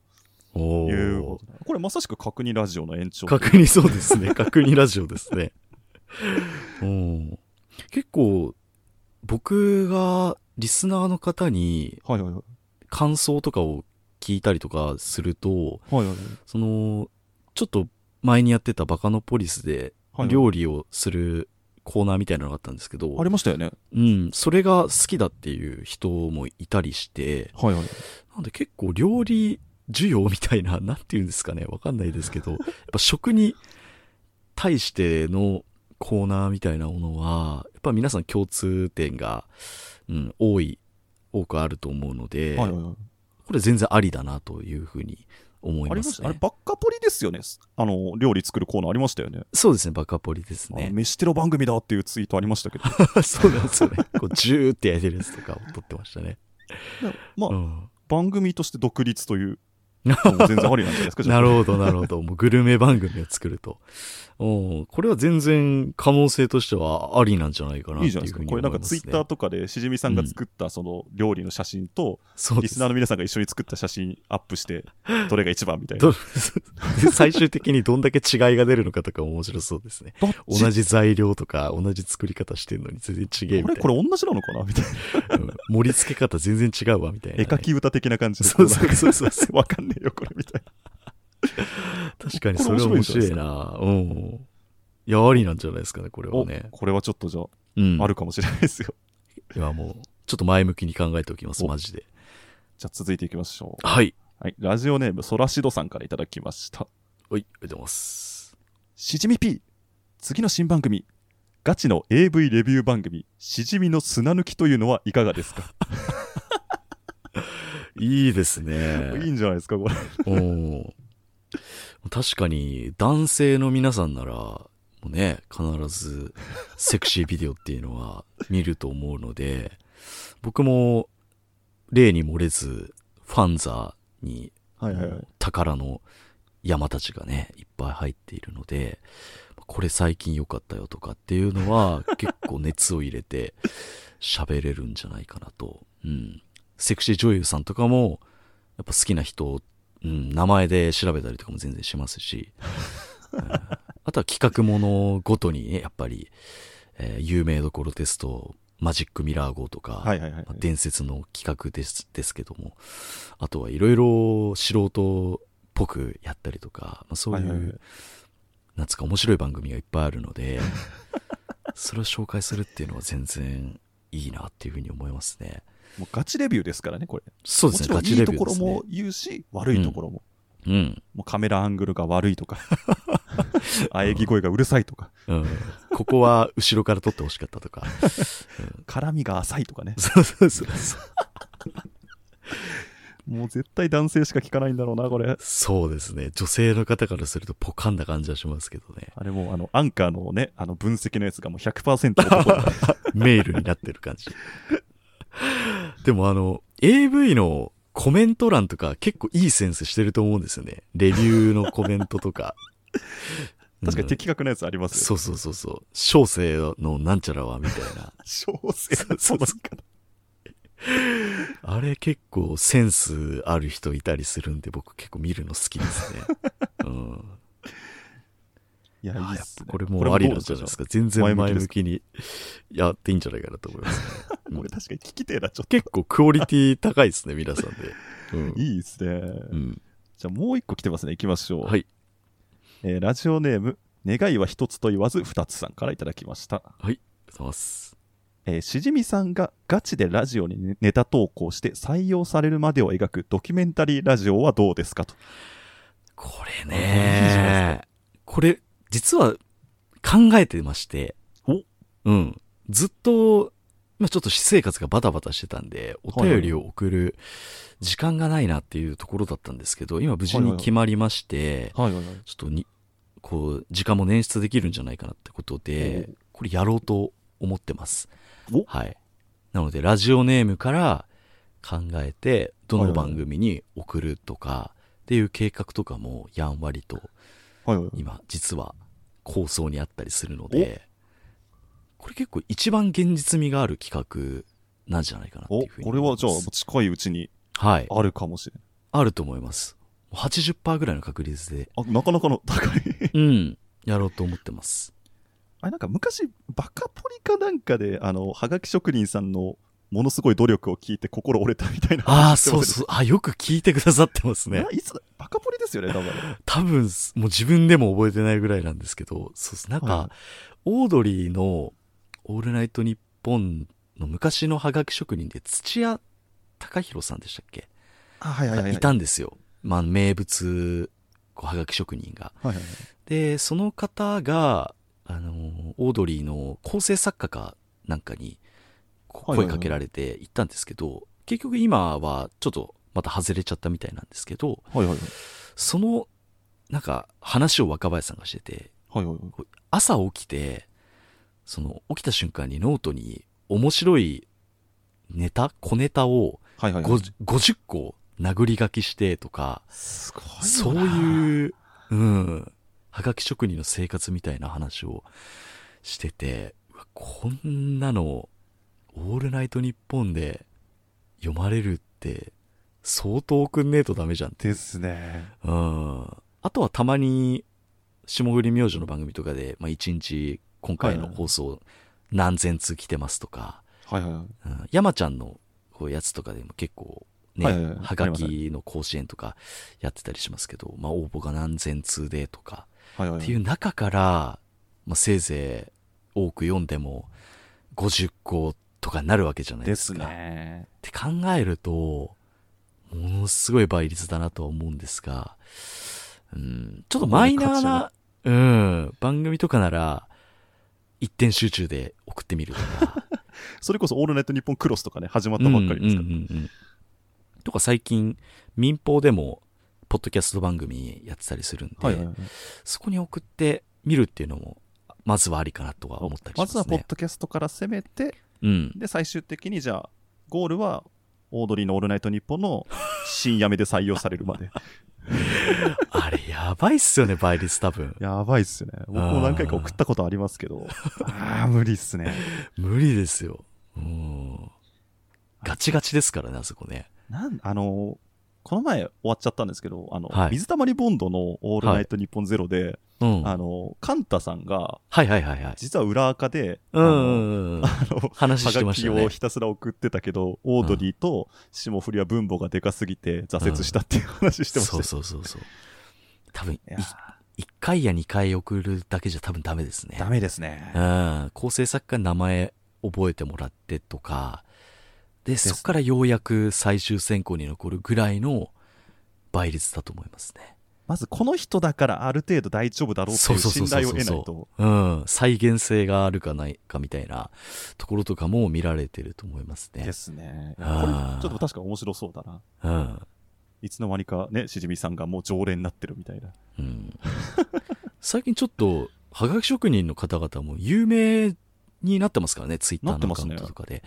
おいうおことでこれまさしく角煮ラジオの延長。確認そうですね。確認ラジオですね。うん。結構、僕がリスナーの方にはいはいはい。感想とかを聞いたりとかすると、はいはいはい。その、ちょっと前にやってたバカノポリスで料理をするコーナーみたいなのがあったんですけど、ありましたよね。うん、それが好きだっていう人もいたりして、はいはい。なんで結構料理需要みたいな、なんていうんですかね、わかんないですけど、やっぱ食に対してのコーナーみたいなものは、やっぱ皆さん共通点が、うん、多い、多くあると思うので、はいはいはい。これ全然ありだなというふうに思いますした。あれ、バッカポリですよね。あの、料理作るコーナーありましたよね。そうですね、バカポリですあね。飯テロ番組だっていうツイートありましたけど。そうなんですよね。こう、ジューって焼いてるやつとかを撮ってましたね。まあ、うん番組として独立という全然ありなんじゃないですか。じゃあ なるほど、なるほど。もうグルメ番組を作ると。うんこれは全然可能性としてはありなんじゃないかなっていういいじゃないですか。これなんか。ツイッターとかでしじみさんが作ったその料理の写真と、そうですリスナーの皆さんが一緒に作った写真アップして、どれが一番みたいなど。最終的にどんだけ違いが出るのかとか面白そうですね。同じ材料とか同じ作り方してるのに全然違えみたいな。これ、これ同じなのかな？みたいな。うん盛り付け方全然違うわみたいなね、絵描き歌的な感じで。そうそうそうそう わかんねえよ、これみたいな。確かにそれは面白いな。うん。いや、ありなんじゃないですかね、これはおね。これはちょっとじゃあ、うん。あるかもしれないですよ。いや、もう、ちょっと前向きに考えておきます、おマジで。じゃあ続いていきましょう。はい。はい。ラジオネーム、ソラシドさんからいただきました。はい、ありがとうございます。しじみ P。次の新番組。ガチの AV レビュー番組、しじみの砂抜きというのはいかがですか？いいですね。いいんじゃないですか、これ。お確かに、男性の皆さんなら、もうね、必ず、セクシービデオっていうのは見ると思うので、僕も、例に漏れず、ファンザに、はいはいはい宝の山たちがね、いっぱい入っているので、これ最近良かったよとかっていうのは、結構熱を入れて喋れるんじゃないかなと。うん。セクシー女優さんとかも、やっぱ好きな人、うん、名前で調べたりとかも全然しますし、うん。あとは企画ものごとにね、やっぱり、えー有名どころですと、マジックミラー号とか、伝説の企画ですですけども、あとはいろいろ素人っぽくやったりとか、まあ、そういう、なんつうか面白い番組がいっぱいあるので、それを紹介するっていうのは全然いいなっていうふうに思いますね。もうガチレビューですからね、これ。そうですねもちろんいいところガチレビューも言うし、悪いところも。うん。もうカメラアングルが悪いとか、喘ぎ声がうるさいとか、うん。ここは後ろから撮ってほしかったとか。絡みが浅いとかね。そうそうそうそう。もう絶対男性しか聞かないんだろうな、これ。そうですね。女性の方からするとポカンな感じはしますけどね。あれもう、あの、アンカーのね、あの、分析のやつがもう100%男だ メールになってる感じ。でもあの、AV のコメント欄とか結構いいセンスしてると思うんですよね。レビューのコメントとか。確かに的確なやつありますよねそうそうそうそう。小生のなんちゃらはみたいな。小生そうそうそうあれ結構センスある人いたりするんで僕結構見るの好きですね。うん。いや、いいっっすね。ぱこれもうありなんじゃないですか。全然前向きに。にやっていいんじゃないかなと思いますね。うんこれ確かに聞きてえな、ちょっと。結構クオリティ高いですね、皆さんで。うん。いいっすね。うん。じゃあもう一個来てますね。行きましょう。はい。えーラジオネーム、願いは一つと言わず二つさんからいただきました。はい。ありがとうございます。えーしじみさんがガチでラジオにネネタ投稿して採用されるまでを描くドキュメンタリーラジオはどうですかと。これねこれ、実は考えてまして。おうん。ずっと、まあちょっと私生活がバタバタしてたんで、お便りを送る時間がないなっていうところだったんですけど、今無事に決まりまして。ちょっとに、こう、時間も捻出できるんじゃないかなってことで、これやろうと思ってます。はい。なので、ラジオネームから考えて、どの番組に送るとか、っていう計画とかもやんわりと、今、実は構想にあったりするので、これ結構一番現実味がある企画なんじゃないかなっていお、うふうにこれはじゃあ近いうちにはい。あるかもしれない。あると思います。80%ぐらいの確率で、あ、なかなかの高い。うん、やろうと思ってます。あれなんか昔バカポリかなんかであのはがき職人さんのものすごい努力を聞いて心折れたみたいなああ、そうそう。あ、よく聞いてくださってますね。いつバカポリですよね、多分。多分、もう自分でも覚えてないぐらいなんですけど、そうです。なんか、はい、オードリーのオールナイトニッポンの昔のハガキ職人で土屋隆弘さんでしたっけ？あ、はいはいはい、はい。いたんですよ。まあ、名物、こう、はがき職人が。はいはいはい、で、その方が、あの、オードリーの構成作家かなんかに、声かけられて行ったんですけど、はいはいはい、結局今はちょっとまた外れちゃったみたいなんですけど、はいはいはい、そのなんか話を若林さんがしてて、はいはいはい、朝起きてその起きた瞬間にノートに面白いネタ小ネタを50個殴り書きしてとか、そういう、うん、はがき職人の生活みたいな話をしてて、こんなのオールナイトニッポンで読まれるって相当送んねえとダメじゃん。ですね。うん。あとはたまに、霜降り明星の番組とかで、まあ一日今回の放送何千通来てますとか、はいはいはい。うん、山ちゃんのこうやつとかでも結構ね、はいはいはい、はがきの甲子園とかやってたりしますけど、まあ応募が何千通でとか、はいはいはい、っていう中から、まあせいぜい多く読んでも50個とかになるわけじゃないですか。ですね。って考えると、ものすごい倍率だなとは思うんですが、うん、ちょっとマイナーな、うん、番組とかなら、一点集中で送ってみるとか。それこそオールナイトニッポンクロスとかね、始まったばっかりですから。うんうんうんうん、とか最近、民放でも、ポッドキャスト番組やってたりするんで、はいはいはい、そこに送ってみるっていうのも、まずはありかなとは思ったりしますね。まずはポッドキャストから攻めて、うん、で、最終的にじゃあ、ゴールは、オードリーのオールナイトニッポンの深夜目で採用されるまで。あれ、やばいっすよね、倍率多分。やばいっすよね。僕も何回か送ったことありますけど、ああ、無理っすね。無理ですよ。うん。ガチガチですからね、あそこね。なん、あの、この前終わっちゃったんですけど、あの、はい、水溜りボンドのオールナイトニッポンゼロで、はい、あの、カンタさんが、はいはいはいはい。実は裏垢で、うん、あの、話してましたね。をひたすら送ってたけど、オードリーと霜降りは分母がでかすぎて挫折したっていう話してました、うん、そうそうそうそう。多分、1回や2回送るだけじゃ多分ダメですね。ダメですね。うん。構成作家の名前覚えてもらってとか、で、そこからようやく最終選考に残るぐらいの倍率だと思いますね。まずこの人だからある程度大丈夫だろうっていう信頼を得ないと。うん。再現性があるかないかみたいなところとかも見られてると思いますね。ですね。これちょっと確か面白そうだな。うん。いつの間にかね、しじみさんがもう常連になってるみたいな。うん。最近ちょっと、はがき職人の方々も有名になってますからね、ツイッターのアカウントとかで。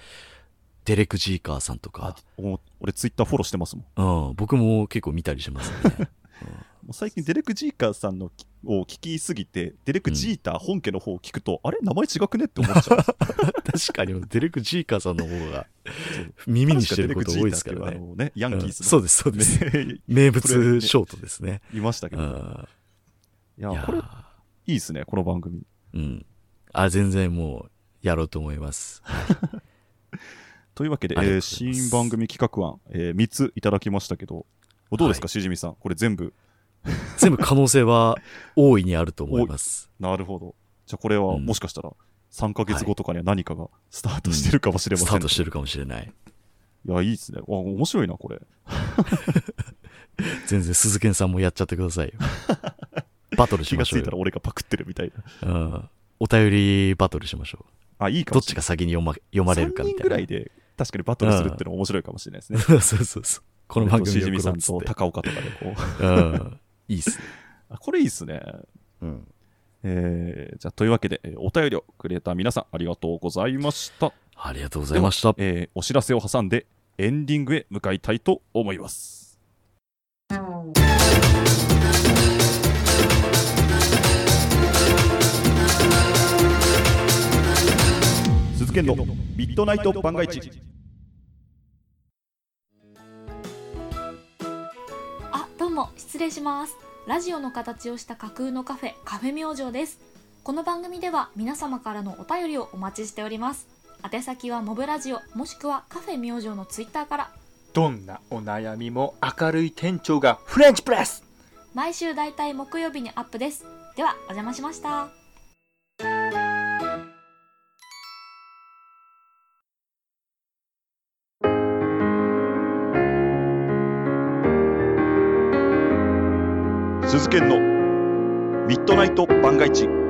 デレク・ジーカーさんとか。俺ツイッターフォローしてますもん。うん、僕も結構見たりしますね。うん最近デレク・ジーカーさんのを聞きすぎて、デレク・ジーター本家の方を聞くと、うん、あれ名前違くねって思っちゃう。確かに、デレク・ジーカーさんの方が耳にしてること多いですからね。ねヤンキース、うん、そうです、そうです。名物ショートですね。いましたけど。いや、これ、いいですね、この番組。うん。あ、全然もう、やろうと思います。というわけで、えー、新番組企画案、えー、3ついただきましたけど、どうですか、はい、しじみさん？これ全部。全部可能性は大いにあると思います。なるほど。じゃあこれはもしかしたら3ヶ月後とかには何かがスタートしてるかもしれません、スタートしてるかもしれない。いや、いいっすね。わ、面白いな、これ。全然鈴賢さんもやっちゃってくださいよ。バトルしましょう気がついたら俺がパクってるみたいな。うん。お便りバトルしましょう。あ、いいかどっちが先に読ま読まれるかみたいな。ぐらいで確かにバトルするってのも面白いかもしれないですね。そうそうそう。この番組しじみさんと高岡とかでこう。うん。いいっすね。これいいっすね。うん。えー、じゃあ、というわけで、えー、お便りをくれた皆さん、ありがとうございました。ありがとうございました。えー、お知らせを挟んで、エンディングへ向かいたいと思います。鈴研のミッドナイト番外地。あ、どうも、失礼します。ラジオの形をした架空のカフェ、カフェ明星です。この番組では皆様からのお便りをお待ちしております宛先はモブラジオもしくはカフェ明星のツイッターからどんなお悩みも明るい店長がフレンチプレス毎週だいたい木曜日にアップですではお邪魔しました鈴研の。ミッドナイト万が一。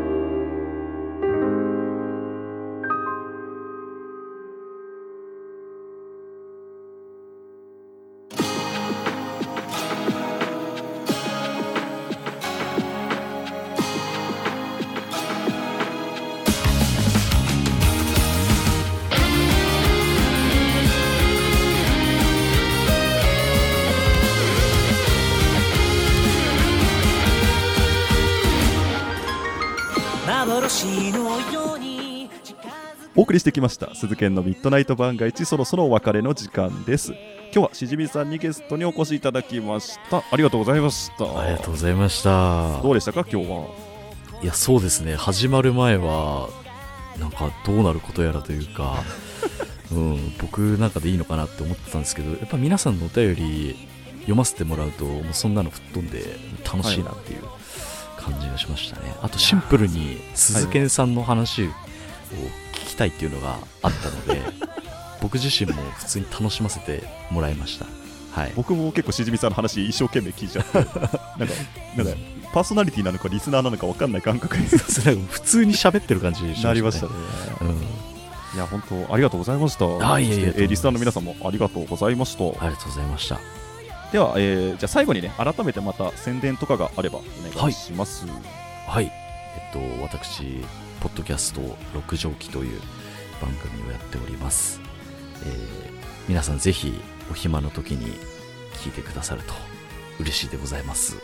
送りしてきました。鈴研のミッドナイト番外地そろそろお別れの時間です。今日はしじみさんにゲストにお越しいただきました。ありがとうございました。ありがとうございました。どうでしたか？今日は。いやそうですね。始まる前はなんかどうなることやらというか うん、僕なんかでいいのかなって思ってたんですけどやっぱ皆さんのお便り読ませてもらうともうそんなの吹っ飛んで楽しいなっていう感じがしましたね、あとシンプルに鈴研さんの話を聞きたいっていうのがあったので、僕自身も普通に楽しませてもらいました。はい、僕も結構しじみさんの話一生懸命聞いちゃって なんかなんかパーソナリティなのかリスナーなのか分かんない感覚に 普通に喋ってる感じしましたね。なりましたね、うん。いや本当ありがとうございました。あいえいええーリスナーの皆さんもありがとうございました。ありがとうございました。では、えーじゃあ最後にね改めてまた宣伝とかがあればお願いします。はい。えっと私ポッドキャスト六畳記という番組をやっております、えー皆さんぜひお暇の時に聞いてくださると嬉しいでございます。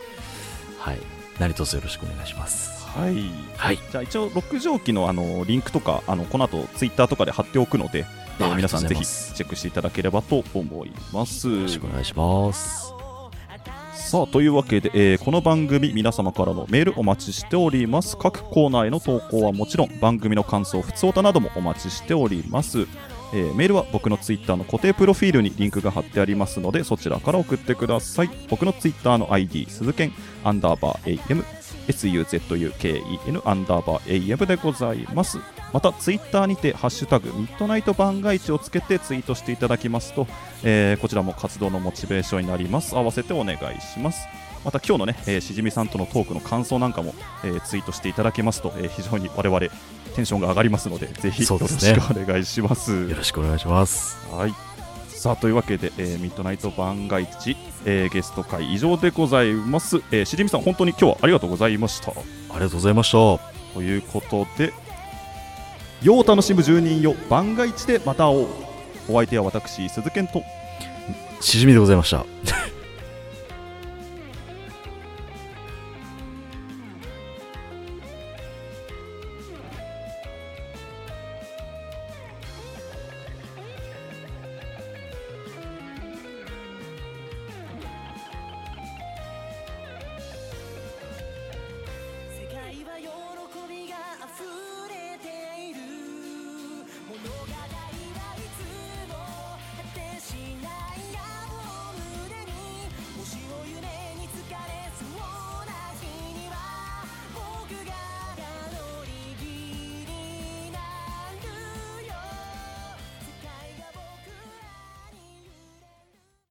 はい。何卒よろしくお願いします。はい、はい、じゃあ一応六畳記のあのリンクとかあのこの後ツイッターとかで貼っておくので、えーあ皆さんぜひチェックしていただければと思います。よろしくお願いしますさあというわけで、えーこの番組皆様からのメールお待ちしております。各コーナーへの投稿はもちろん番組の感想ふつおたなどもお待ちしております。えーメールは僕のツイッターの固定プロフィールにリンクが貼ってありますのでそちらから送ってください。僕のツイッターの ID 鈴剣アンダーバー AM SUZUKEN アンダーバー AM でございます。またツイッターにてハッシュタグミッドナイト番外地をつけてツイートしていただきますと、えーこちらも活動のモチベーションになります。合わせてお願いします。また今日のね、えーしじみさんとのトークの感想なんかも、えーツイートしていただけますと、えー非常に我々テンションが上がりますのでぜひよろしくお願いします。よろしくお願いします。はいさあというわけで、えーミッドナイト番外地、えーゲスト会以上でございます、えーしじみさん本当に今日はありがとうございました。ありがとうございました。ということで世を楽しむ住人よ番外地でまた会おう。お相手は私鈴賢と。しじみでございました